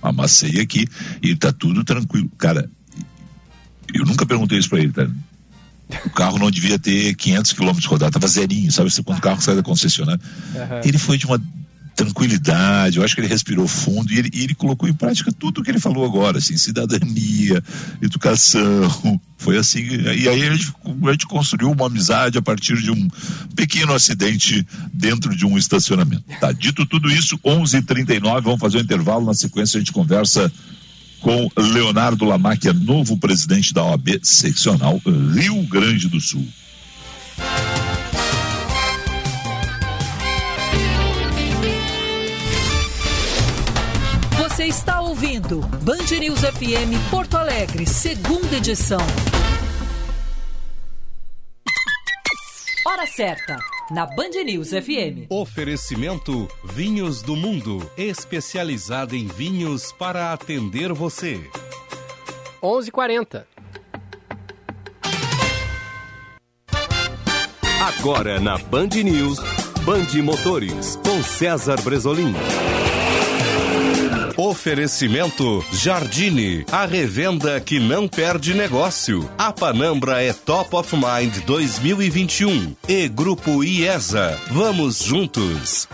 amassei aqui e tá tudo tranquilo. Cara, eu nunca perguntei isso pra ele, tá? O carro não devia ter 500 quilômetros rodados, tava zerinho, sabe? Você quando o carro sai da concessionária. Uhum. Ele foi de uma tranquilidade, eu acho que ele respirou fundo e ele, e ele colocou em prática tudo o que ele falou agora, assim, cidadania, educação, foi assim, e aí a gente, a gente construiu uma amizade a partir de um pequeno acidente dentro de um estacionamento. Tá, dito tudo isso, 11:39 h 39 vamos fazer um intervalo, na sequência a gente conversa com Leonardo Lamac, novo presidente da OAB seccional Rio Grande do Sul. Você está ouvindo Band News FM Porto Alegre, segunda edição. Hora certa, na Band News FM. Oferecimento Vinhos do Mundo, especializado em vinhos para atender você. 11:40. Agora na Band News, Band Motores, com César Bresolim. Oferecimento Jardine, a revenda que não perde negócio. A Panambra é Top of Mind 2021 e Grupo IESA. Vamos juntos.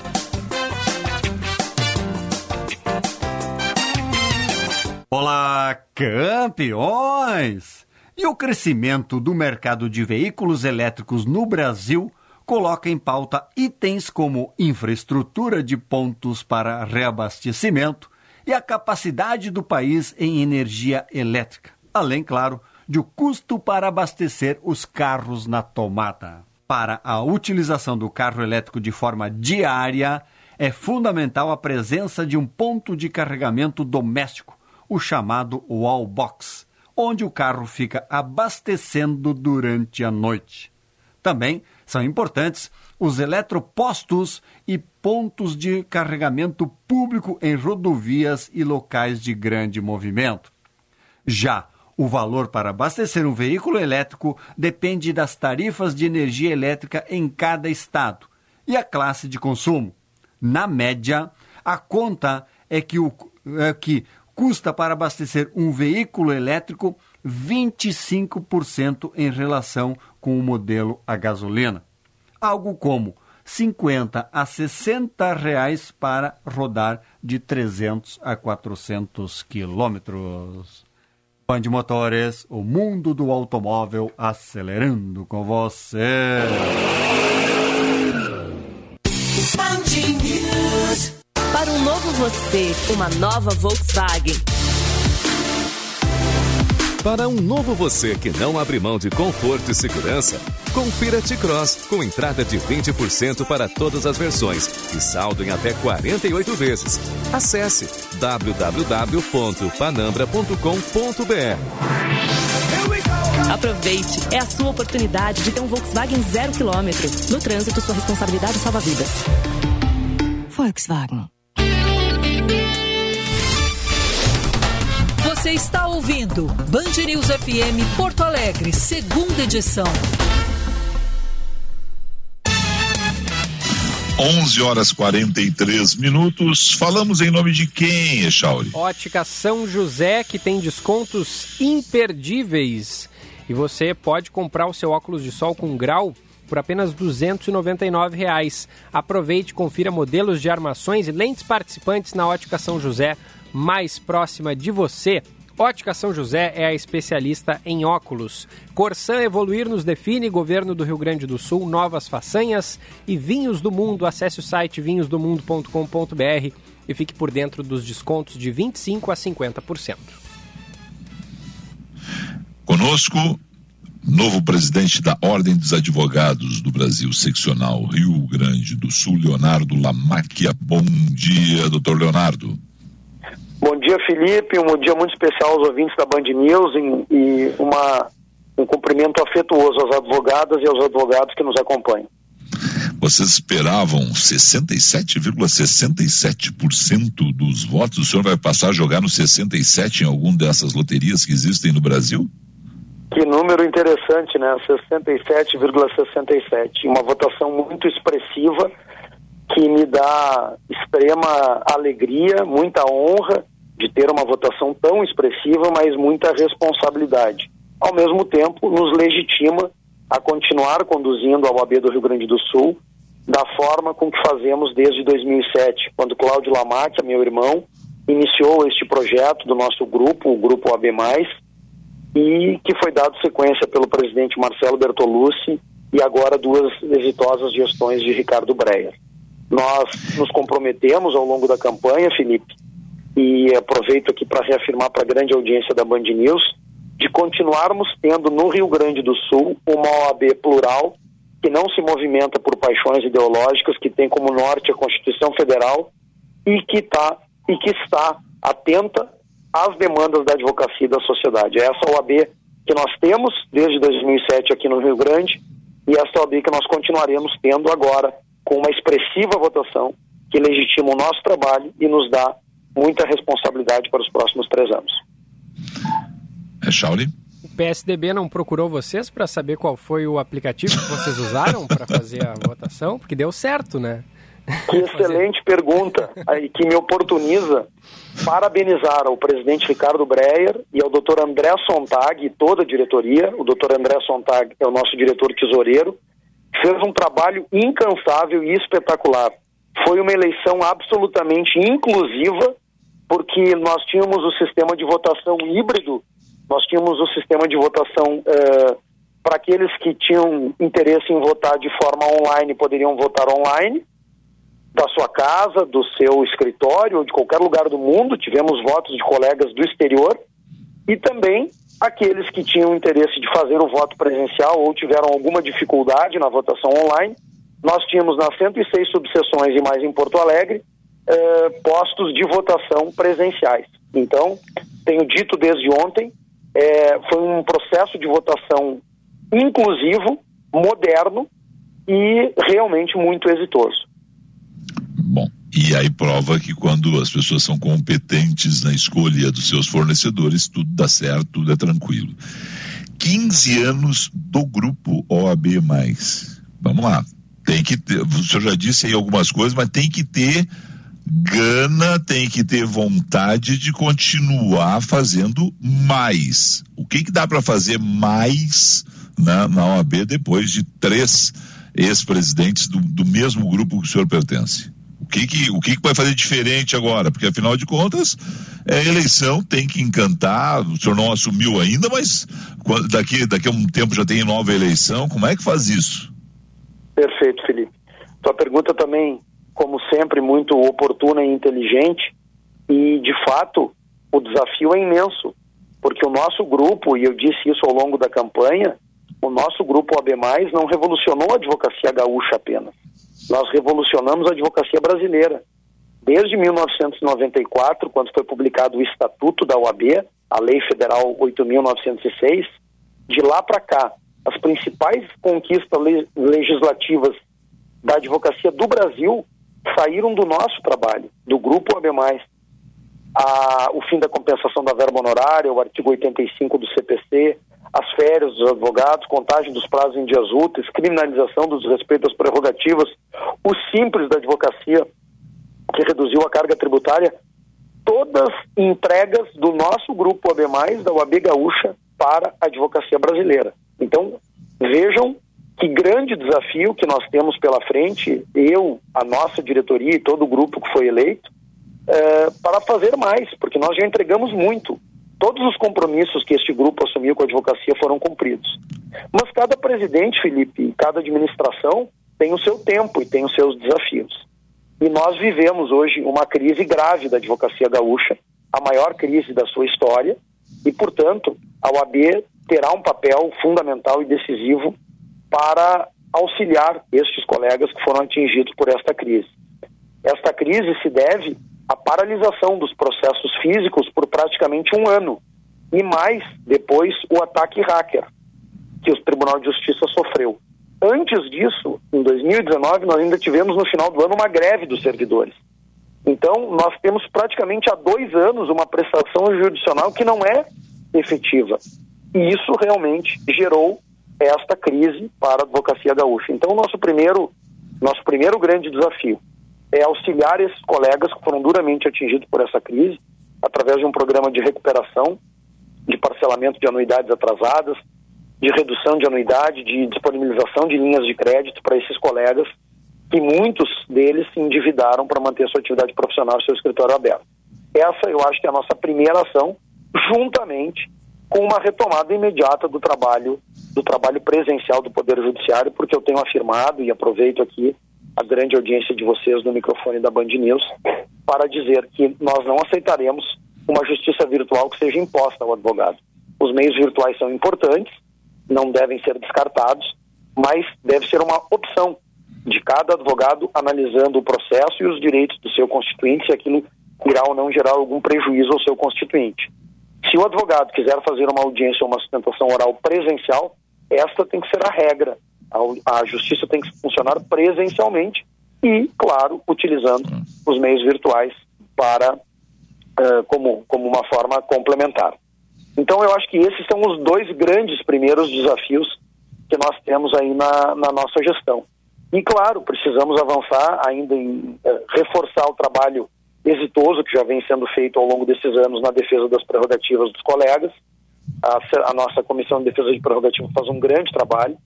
Olá, campeões! E o crescimento do mercado de veículos elétricos no Brasil coloca em pauta itens como infraestrutura de pontos para reabastecimento e a capacidade do país em energia elétrica, além, claro, de o custo para abastecer os carros na tomada. Para a utilização do carro elétrico de forma diária, é fundamental a presença de um ponto de carregamento doméstico o chamado wall box, onde o carro fica abastecendo durante a noite. Também são importantes os eletropostos e pontos de carregamento público em rodovias e locais de grande movimento. Já o valor para abastecer um veículo elétrico depende das tarifas de energia elétrica em cada estado e a classe de consumo. Na média, a conta é que, o, é que custa para abastecer um veículo elétrico 25% em relação com o modelo a gasolina. Algo como 50 a 60 reais para rodar de 300 a 400 quilômetros. Band Motores, o mundo do automóvel acelerando com você. Para um novo você, uma nova Volkswagen. Para um novo você que não abre mão de conforto e segurança, confira T-Cross com entrada de 20% para todas as versões e saldo em até 48 vezes. Acesse www.panambra.com.br. Aproveite, é a sua oportunidade de ter um Volkswagen zero quilômetro. No trânsito, sua responsabilidade salva vidas. Volkswagen. Você está ouvindo Band News FM Porto Alegre, segunda edição. 11 horas 43 minutos. Falamos em nome de quem, Echauri? Ótica São José, que tem descontos imperdíveis. E você pode comprar o seu óculos de sol com grau por apenas 299 reais. Aproveite e confira modelos de armações e lentes participantes na Ótica São José, mais próxima de você. Ótica São José é a especialista em óculos. Corsan Evoluir nos define, Governo do Rio Grande do Sul, novas façanhas e Vinhos do Mundo. Acesse o site vinhosdomundo.com.br e fique por dentro dos descontos de 25% a 50%. Conosco, novo presidente da Ordem dos Advogados do Brasil, seccional Rio Grande do Sul, Leonardo Lamáquia. Bom dia, doutor Leonardo. Bom dia, Felipe. Um bom dia muito especial aos ouvintes da Band News e, e uma, um cumprimento afetuoso às advogadas e aos advogados que nos acompanham. Vocês esperavam 67,67% dos votos? O senhor vai passar a jogar no 67 em algum dessas loterias que existem no Brasil? Que número interessante, né? 67,67. Uma votação muito expressiva que me dá extrema alegria, muita honra de ter uma votação tão expressiva, mas muita responsabilidade. Ao mesmo tempo, nos legitima a continuar conduzindo a OAB do Rio Grande do Sul da forma com que fazemos desde 2007, quando Cláudio Lamáquia, meu irmão, iniciou este projeto do nosso grupo, o Grupo OAB+, e que foi dado sequência pelo presidente Marcelo Bertolucci e agora duas exitosas gestões de Ricardo Breyer. Nós nos comprometemos ao longo da campanha, Felipe, e aproveito aqui para reafirmar para a grande audiência da Band News, de continuarmos tendo no Rio Grande do Sul uma OAB plural, que não se movimenta por paixões ideológicas, que tem como norte a Constituição Federal e que, tá, e que está atenta às demandas da advocacia e da sociedade. É essa OAB que nós temos desde 2007 aqui no Rio Grande e essa OAB que nós continuaremos tendo agora com uma expressiva votação que legitima o nosso trabalho e nos dá muita responsabilidade para os próximos três anos. É Shauli? O PSDB não procurou vocês para saber qual foi o aplicativo que vocês usaram para fazer a votação? Porque deu certo, né? Que excelente pergunta aí que me oportuniza parabenizar ao presidente Ricardo Breyer e ao doutor André Sontag e toda a diretoria. O doutor André Sontag é o nosso diretor tesoureiro. Fez um trabalho incansável e espetacular. Foi uma eleição absolutamente inclusiva, porque nós tínhamos o sistema de votação híbrido, nós tínhamos o sistema de votação uh, para aqueles que tinham interesse em votar de forma online, poderiam votar online da sua casa, do seu escritório ou de qualquer lugar do mundo. Tivemos votos de colegas do exterior e também aqueles que tinham interesse de fazer o voto presencial ou tiveram alguma dificuldade na votação online. Nós tínhamos nas 106 subseções e mais em Porto Alegre eh, postos de votação presenciais. Então, tenho dito desde ontem, eh, foi um processo de votação inclusivo, moderno e realmente muito exitoso. Bom, e aí prova que quando as pessoas são competentes na escolha dos seus fornecedores, tudo dá certo, tudo é tranquilo. 15 anos do grupo OAB. Vamos lá. Tem que ter, o senhor já disse aí algumas coisas, mas tem que ter gana, tem que ter vontade de continuar fazendo mais. O que, que dá para fazer mais na, na OAB depois de três ex-presidentes do, do mesmo grupo que o senhor pertence? O que que, o que que vai fazer diferente agora? Porque afinal de contas, é eleição, tem que encantar. O senhor não assumiu ainda, mas daqui, daqui a um tempo já tem nova eleição. Como é que faz isso? Perfeito, Felipe. Tua pergunta também, como sempre, muito oportuna e inteligente. E, de fato, o desafio é imenso. Porque o nosso grupo, e eu disse isso ao longo da campanha, o nosso grupo AB, não revolucionou a advocacia gaúcha apenas nós revolucionamos a advocacia brasileira. Desde 1994, quando foi publicado o Estatuto da OAB, a Lei Federal 8.906, de lá para cá, as principais conquistas legislativas da advocacia do Brasil saíram do nosso trabalho, do Grupo AB+. A, o fim da compensação da verba honorária, o artigo 85 do CPC, as férias dos advogados, contagem dos prazos em dias úteis, criminalização dos respeitos às prerrogativas, o simples da advocacia, que reduziu a carga tributária, todas entregas do nosso grupo AB+, da UAB Gaúcha, para a advocacia brasileira. Então, vejam que grande desafio que nós temos pela frente, eu, a nossa diretoria e todo o grupo que foi eleito, é, para fazer mais, porque nós já entregamos muito todos os compromissos que este grupo assumiu com a advocacia foram cumpridos. Mas cada presidente, Felipe, cada administração tem o seu tempo e tem os seus desafios. E nós vivemos hoje uma crise grave da advocacia gaúcha, a maior crise da sua história, e, portanto, a OAB terá um papel fundamental e decisivo para auxiliar estes colegas que foram atingidos por esta crise. Esta crise se deve a paralisação dos processos físicos por praticamente um ano. E mais, depois, o ataque hacker que o Tribunal de Justiça sofreu. Antes disso, em 2019, nós ainda tivemos no final do ano uma greve dos servidores. Então, nós temos praticamente há dois anos uma prestação judicional que não é efetiva. E isso realmente gerou esta crise para a advocacia gaúcha. Então, nosso primeiro, nosso primeiro grande desafio é auxiliar esses colegas que foram duramente atingidos por essa crise, através de um programa de recuperação, de parcelamento de anuidades atrasadas, de redução de anuidade, de disponibilização de linhas de crédito para esses colegas, que muitos deles se endividaram para manter sua atividade profissional seu escritório aberto. Essa eu acho que é a nossa primeira ação, juntamente com uma retomada imediata do trabalho do trabalho presencial do Poder Judiciário, porque eu tenho afirmado e aproveito aqui a grande audiência de vocês no microfone da Band News para dizer que nós não aceitaremos uma justiça virtual que seja imposta ao advogado. Os meios virtuais são importantes, não devem ser descartados, mas deve ser uma opção de cada advogado analisando o processo e os direitos do seu constituinte, se aquilo irá ou não gerar algum prejuízo ao seu constituinte. Se o advogado quiser fazer uma audiência ou uma sustentação oral presencial, esta tem que ser a regra a, a justiça tem que funcionar presencialmente e, claro, utilizando os meios virtuais para uh, como, como uma forma complementar. Então, eu acho que esses são os dois grandes primeiros desafios que nós temos aí na, na nossa gestão. E, claro, precisamos avançar ainda em eh, reforçar o trabalho exitoso que já vem sendo feito ao longo desses anos na defesa das prerrogativas dos colegas. A, a nossa Comissão de Defesa de Prerrogativas faz um grande trabalho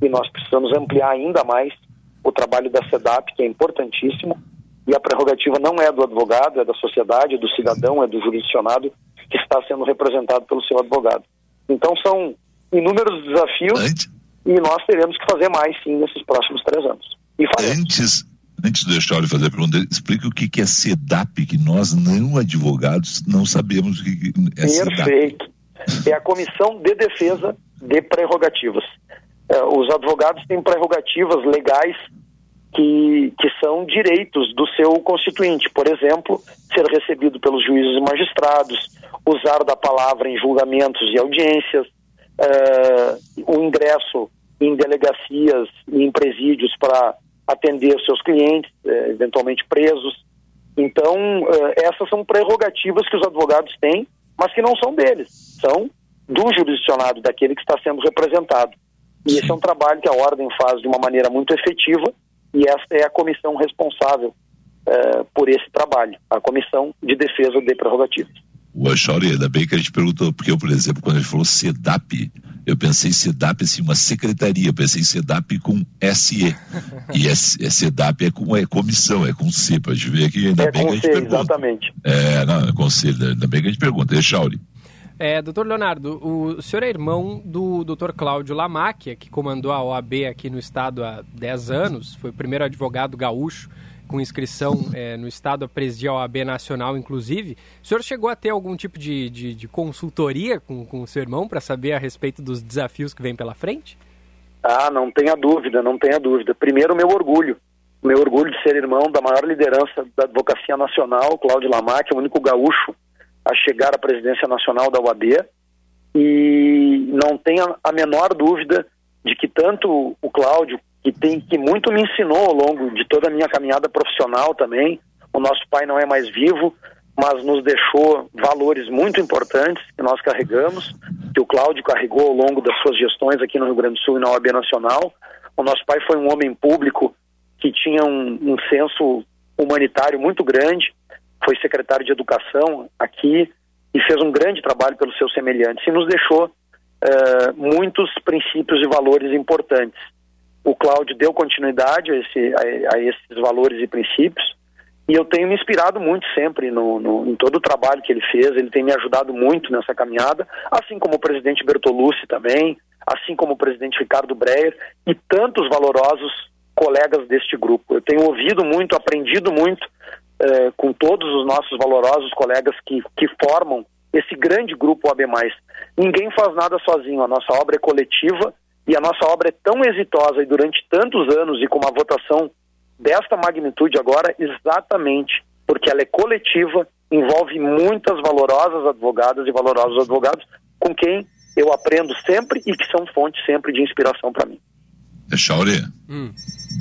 e nós precisamos ampliar ainda mais o trabalho da SEDAP, que é importantíssimo, e a prerrogativa não é do advogado, é da sociedade, é do cidadão, é do jurisdicionado que está sendo representado pelo seu advogado. Então são inúmeros desafios e nós teremos que fazer mais sim nesses próximos três anos. E antes, antes de deixar ele fazer a pergunta, explica o que é SEDAP, que nós não advogados não sabemos o que é Perfeito. SEDAP. É a Comissão de Defesa de Prerrogativas. É, os advogados têm prerrogativas legais que, que são direitos do seu constituinte. Por exemplo, ser recebido pelos juízes e magistrados, usar da palavra em julgamentos e audiências, uh, o ingresso em delegacias e em presídios para atender seus clientes, uh, eventualmente presos. Então, essas são prerrogativas que os advogados têm, mas que não são deles, são do jurisdicionado, daquele que está sendo representado. E esse é um trabalho que a Ordem faz de uma maneira muito efetiva e esta é a comissão responsável uh, por esse trabalho, a Comissão de Defesa de Prerrogativas. O Achauri, ainda bem que a gente perguntou, porque eu, por exemplo, quando ele falou SEDAP, eu pensei SEDAP assim, uma secretaria, eu pensei SEDAP com SE. e é, SEDAP é com é comissão, é com C, para a gente ver aqui, ainda é bem que a gente C, pergunta. Exatamente. É, não, é conselho, ainda bem que a gente pergunta. Achauri. É, doutor Leonardo, o senhor é irmão do doutor Cláudio Lamáquia, que comandou a OAB aqui no estado há 10 anos, foi o primeiro advogado gaúcho com inscrição é, no Estado a presidir a OAB Nacional, inclusive. O senhor chegou a ter algum tipo de, de, de consultoria com, com o seu irmão para saber a respeito dos desafios que vem pela frente? Ah, não tenha dúvida, não tenha dúvida. Primeiro, meu orgulho. Meu orgulho de ser irmão da maior liderança da advocacia nacional, Cláudio Lamac, o único gaúcho a chegar à presidência nacional da OAB. E não tenha a menor dúvida de que tanto o Cláudio que tem que muito me ensinou ao longo de toda a minha caminhada profissional também. O nosso pai não é mais vivo, mas nos deixou valores muito importantes que nós carregamos, que o Cláudio carregou ao longo das suas gestões aqui no Rio Grande do Sul e na OAB Nacional. O nosso pai foi um homem público que tinha um, um senso humanitário muito grande, foi secretário de Educação aqui e fez um grande trabalho pelos seus semelhantes e nos deixou uh, muitos princípios e valores importantes o Cláudio deu continuidade a, esse, a, a, esses valores e princípios e eu tenho me inspirado muito sempre no, no, em todo o trabalho que ele fez, ele tem me ajudado muito nessa caminhada, assim como o presidente Bertolucci também, assim como o presidente Ricardo Breyer e tantos valorosos colegas deste grupo. Eu tenho ouvido muito, aprendido muito eh, com todos os nossos valorosos colegas que, que formam esse grande grupo OAB+. Ninguém faz nada sozinho, a nossa obra é coletiva e a nossa obra é tão exitosa e durante tantos anos e com uma votação desta magnitude agora, exatamente porque ela é coletiva, envolve muitas valorosas advogadas e valorosos advogados com quem eu aprendo sempre e que são fontes sempre de inspiração para mim. Chauri, hum.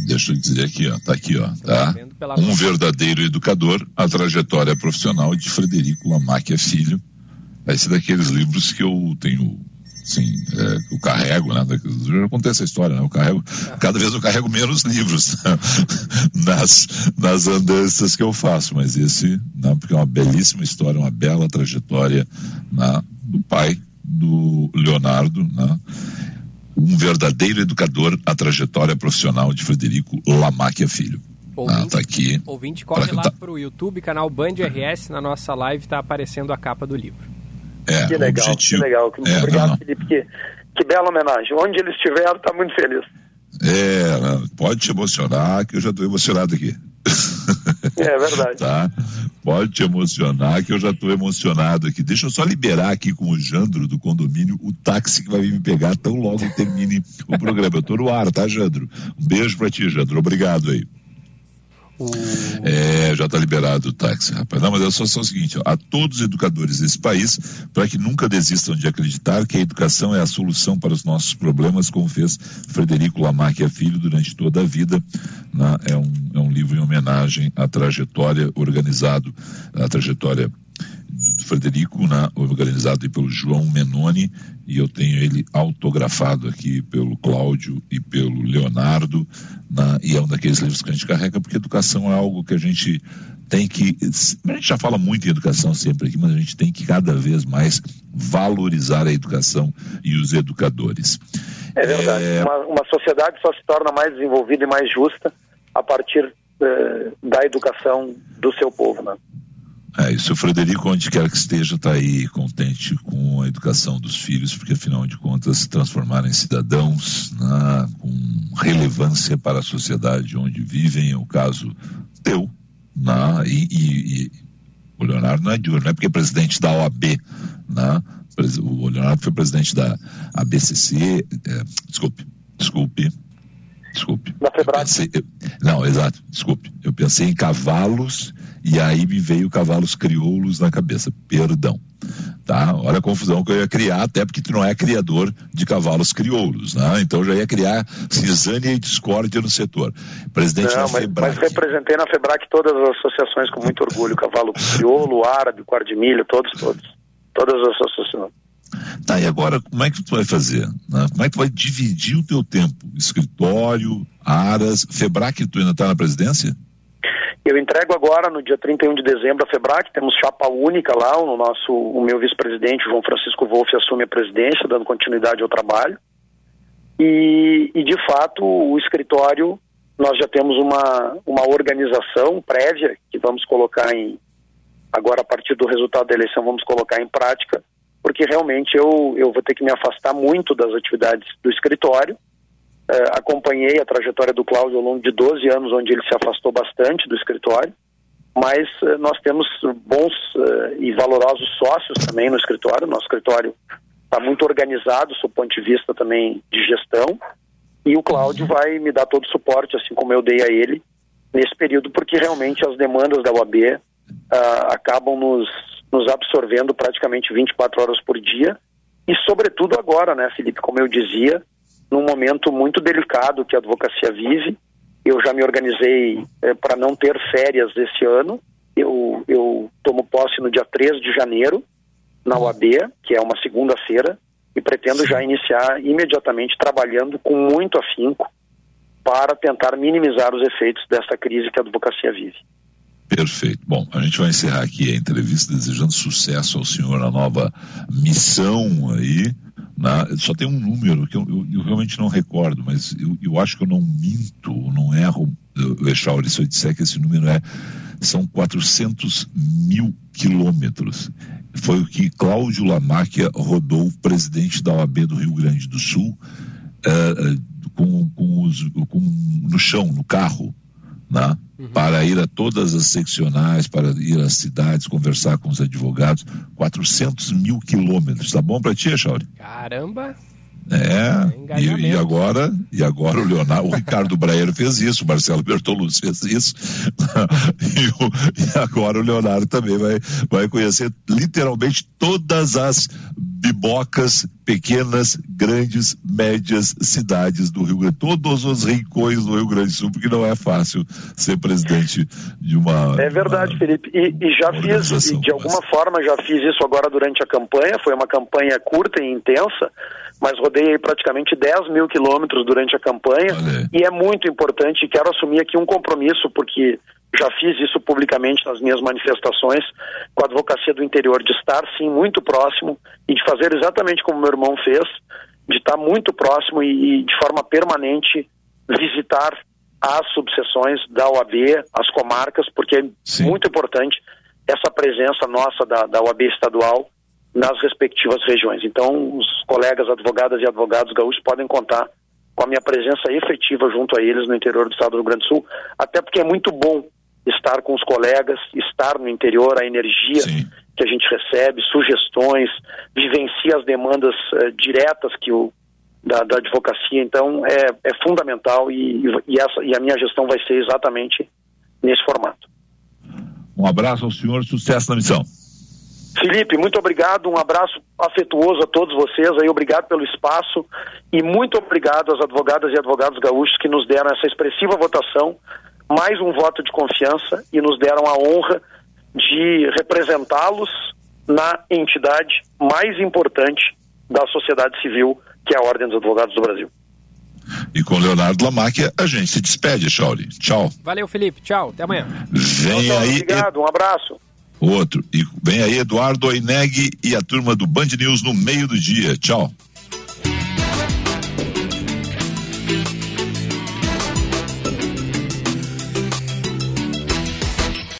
deixa eu dizer aqui, ó, tá aqui, ó, tá? Um verdadeiro educador, a trajetória profissional de Frederico Lamáquia Filho. Esse é daqueles livros que eu tenho Sim, é, eu carrego, né? Já contei essa história, né? Eu carrego, cada vez eu carrego menos livros nas, nas andanças que eu faço, mas esse, né? Porque é uma belíssima história, uma bela trajetória né? do pai do Leonardo, né? Um verdadeiro educador, a trajetória profissional de Frederico Lamáquia Filho. Ouvinte, ah, tá aqui. Ouvinte, corre lá para o YouTube, canal Band RS, na nossa live está aparecendo a capa do livro. É, que legal, objetivo... que legal. É, Obrigado, não. Felipe. Que, que bela homenagem. Onde ele estiver, está muito feliz. É, pode te emocionar, que eu já estou emocionado aqui. É verdade. tá? Pode te emocionar, que eu já estou emocionado aqui. Deixa eu só liberar aqui com o Jandro do condomínio o táxi que vai vir me pegar tão logo termine o programa. Eu estou no ar, tá, Jandro? Um beijo para ti, Jandro. Obrigado aí. É, já está liberado o táxi, rapaz. Não, mas a situação é o seguinte: ó, a todos os educadores desse país, para que nunca desistam de acreditar que a educação é a solução para os nossos problemas, como fez Frederico Lamarck Filho durante toda a vida. Né? É, um, é um livro em homenagem à trajetória organizado, à trajetória Frederico, né, organizado pelo João Menoni, e eu tenho ele autografado aqui pelo Cláudio e pelo Leonardo, né? e é um daqueles livros que a gente carrega, porque educação é algo que a gente tem que. A gente já fala muito em educação sempre aqui, mas a gente tem que cada vez mais valorizar a educação e os educadores. É verdade. É... Uma, uma, sociedade só se torna mais desenvolvida e mais justa a partir eh, da educação do seu povo, né? É, isso o Frederico, onde quer que esteja, está aí contente com a educação dos filhos, porque afinal de contas se transformarem em cidadãos né, com relevância para a sociedade onde vivem, é o caso teu, né, e, e, e, o Leonardo não é de não é porque é presidente da OAB, né, o Leonardo foi presidente da ABCC, é, desculpe, desculpe, desculpe. Da Febrac. não, exato, desculpe. Eu pensei em cavalos e aí me veio cavalos crioulos na cabeça. Perdão. Tá? Olha a confusão que eu ia criar, até porque tu não é criador de cavalos crioulos, né? Então já ia criar cisânia e discórdia no setor. Presidente não, da mas, Febrac. Mas representei na Febrac todas as associações com muito orgulho, cavalo crioulo, árabe, quardimilho, todos, todos. Todas as associações. Tá, e agora, como é que tu vai fazer? Né? Como é que tu vai dividir o teu tempo? Escritório, aras, Febrac, tu ainda está na presidência? Eu entrego agora, no dia 31 de dezembro, a FEBRAC, temos chapa única lá, o nosso, o meu vice-presidente, João Francisco Wolff, assume a presidência, dando continuidade ao trabalho. E, e, de fato, o escritório, nós já temos uma, uma organização prévia, que vamos colocar em, agora a partir do resultado da eleição, vamos colocar em prática, porque realmente eu, eu vou ter que me afastar muito das atividades do escritório, Uh, acompanhei a trajetória do Cláudio ao longo de 12 anos, onde ele se afastou bastante do escritório, mas uh, nós temos bons uh, e valorosos sócios também no escritório. Nosso escritório está muito organizado, do ponto de vista também de gestão, e o Cláudio vai me dar todo o suporte, assim como eu dei a ele, nesse período, porque realmente as demandas da UAB acabam nos, nos absorvendo praticamente 24 horas por dia, e sobretudo agora, né, Felipe, como eu dizia, num momento muito delicado que a advocacia vive. Eu já me organizei é, para não ter férias esse ano. Eu, eu tomo posse no dia 3 de janeiro, na UAB, que é uma segunda-feira, e pretendo já iniciar imediatamente trabalhando com muito afinco para tentar minimizar os efeitos dessa crise que a advocacia vive. Perfeito. Bom, a gente vai encerrar aqui a entrevista desejando sucesso ao senhor na nova missão aí. Na, só tem um número que eu, eu, eu realmente não recordo, mas eu, eu, acho que eu não minto, não erro, Echauri, se eu disser que esse número é são 400 mil quilômetros. Foi o que Cláudio Lamáquia rodou, presidente da OAB do Rio Grande do Sul, uh, com, com, os, com, no chão, no carro, né? Uhum. para ir a todas as seccionais, para ir às cidades, conversar com os advogados. 400 mil quilômetros. Tá bom para ti, Chauri? Caramba! É, e, e, agora, e agora o Leonardo, o Ricardo Breyer fez isso, o Marcelo Bertolucci fez isso, e, o, e, agora o Leonardo também vai, vai conhecer literalmente todas as bibocas, pequenas, grandes, médias cidades do Rio Grande, todos os rincões do Rio Grande do Sul, porque não é fácil ser presidente de uma. É verdade, uma, Felipe. E, e já fiz, e de alguma forma, já fiz isso agora durante a campanha. Foi uma campanha curta e intensa, mas rodei praticamente 10 mil quilômetros durante a campanha. E é muito importante, quero assumir aqui um compromisso, porque já fiz isso publicamente nas minhas manifestações com a advocacia do interior, de estar sim muito próximo e de fazer exatamente como meu irmão fez, de estar muito próximo e, e de forma permanente visitar as subseções da OAB, as comarcas, porque é sim. muito importante essa presença nossa da, da OAB estadual nas respectivas regiões. Então, os colegas advogadas e advogados gaúchos podem contar com a minha presença efetiva junto a eles no interior do estado do Rio Grande do Sul, até porque é muito bom estar com os colegas, estar no interior, a energia Sim. que a gente recebe, sugestões, vivencia as demandas uh, diretas que o, da, da, advocacia. Então, é, é fundamental e, e, essa, e a minha gestão vai ser exatamente nesse formato. Um abraço ao senhor, sucesso na missão. Felipe, muito obrigado, um abraço afetuoso a todos vocês aí, obrigado pelo espaço e muito obrigado às advogadas e advogados gaúchos que nos deram essa expressiva votação mais um voto de confiança e nos deram a honra de representá-los na entidade mais importante da sociedade civil, que é a Ordem dos Advogados do Brasil. E com Leonardo Lamacchia a gente se despede, Chauri. Tchau. Valeu, Felipe. Tchau. Até amanhã. Vem Então, aí. Obrigado, um abraço. Outro. E vem aí Eduardo Oineg e a turma do Band News no meio do dia. Tchau.